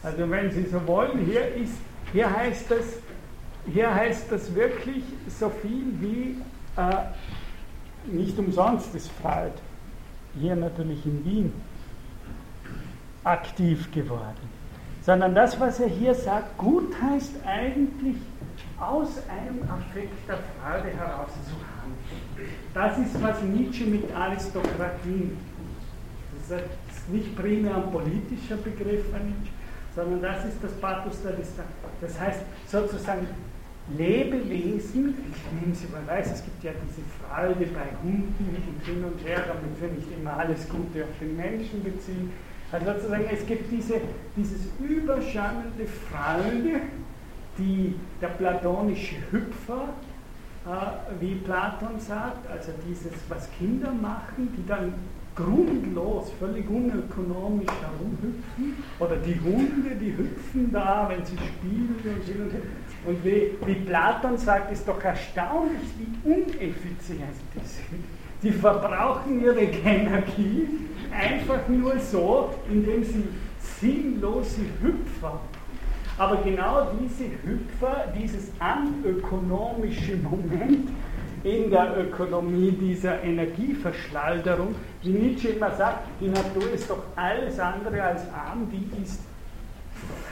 Also wenn Sie so wollen, hier, ist, hier, heißt das, hier heißt das wirklich so viel wie äh, nicht umsonst ist Freud hier natürlich in Wien aktiv geworden sondern das, was er hier sagt, gut heißt eigentlich aus einem Affekt der Freude heraus zu handeln. Das ist, was Nietzsche mit Aristokratie, das ist nicht primär ein politischer Begriff von Nietzsche, sondern das ist das Pathos der Distanz. Das heißt sozusagen Lebewesen, ich nehme Sie mal weiß, es gibt ja diese Freude bei Hunden und hin und her, damit wir nicht immer alles Gute auf den Menschen beziehen, also sozusagen, es gibt diese, dieses überschäumende Freude, die der platonische Hüpfer, äh, wie Platon sagt, also dieses, was Kinder machen, die dann grundlos, völlig unökonomisch herumhüpfen. Oder die Hunde, die hüpfen da, wenn sie spielen und hin und her. Und wie, wie Platon sagt, ist doch erstaunlich, wie uneffizient die sind. Die verbrauchen ihre Energie einfach nur so, indem sie sinnlose Hüpfer. Aber genau diese Hüpfer, dieses anökonomische Moment in der Ökonomie dieser Energieverschlalderung, wie Nietzsche immer sagt, die Natur ist doch alles andere als arm, die ist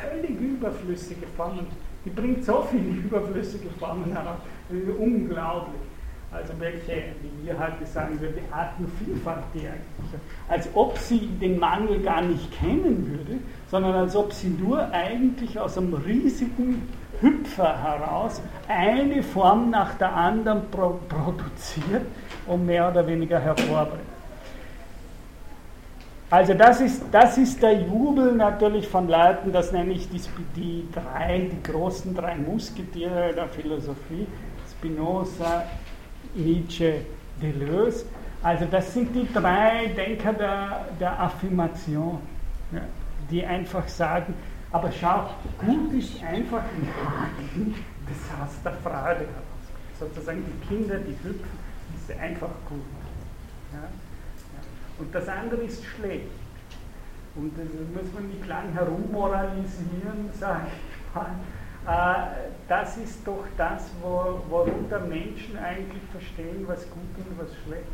völlig überflüssige Formen, die bringt so viele [laughs] überflüssige Formen heraus, unglaublich. Also welche, wie wir heute sagen würden, Artenvielfalt die eigentlich. Als ob sie den Mangel gar nicht kennen würde, sondern als ob sie nur eigentlich aus einem riesigen Hüpfer heraus eine Form nach der anderen pro produziert und mehr oder weniger hervorbringt. Also das ist, das ist der Jubel natürlich von Leuten, das nenne ich die, die drei, die großen drei Musketiere der Philosophie, Spinoza, Nietzsche, Deleuze. Also das sind die drei Denker der, der Affirmation, ja, die einfach sagen, aber schau, gut ist einfach das aus der Freude heraus. Sozusagen die Kinder, die hüpfen, ist einfach gut. Ja. Und das andere ist schlecht. Und da muss man nicht lang herummoralisieren, [laughs] sage ich mal das ist doch das, wo, worunter Menschen eigentlich verstehen, was gut und was schlecht.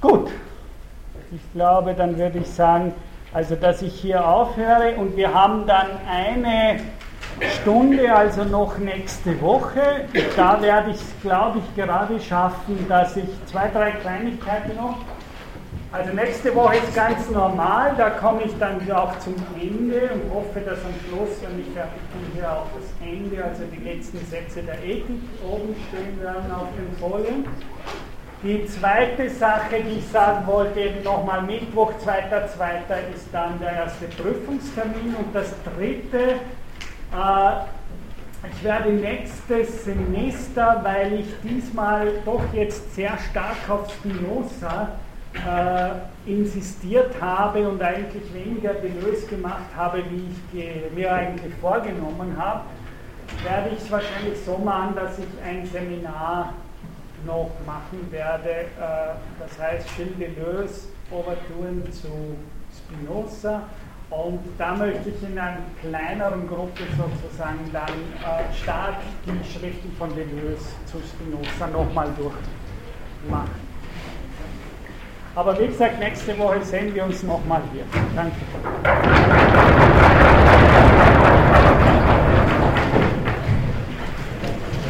Gut, ich glaube, dann würde ich sagen, also dass ich hier aufhöre und wir haben dann eine Stunde, also noch nächste Woche. Da werde ich es, glaube ich, gerade schaffen, dass ich zwei, drei Kleinigkeiten noch also nächste Woche ist ganz normal, da komme ich dann auch zum Ende und hoffe, dass am Schluss, wenn ich bin, hier auch das Ende, also die letzten Sätze der Ethik oben stehen werden auf den Folien. Die zweite Sache, die ich sagen wollte, eben nochmal Mittwoch, 2.2. ist dann der erste Prüfungstermin und das dritte, äh, ich werde nächstes Semester, weil ich diesmal doch jetzt sehr stark auf Spinoza äh, insistiert habe und eigentlich weniger Deleuze gemacht habe, wie ich mir eigentlich vorgenommen habe, werde ich es wahrscheinlich so machen, dass ich ein Seminar noch machen werde. Äh, das heißt Gilles Deleuze, Overturen zu Spinoza. Und da möchte ich in einer kleineren Gruppe sozusagen dann äh, stark die Schriften von Deleuze zu Spinoza nochmal durchmachen. Aber wie gesagt, nächste Woche sehen wir uns nochmal hier. Danke.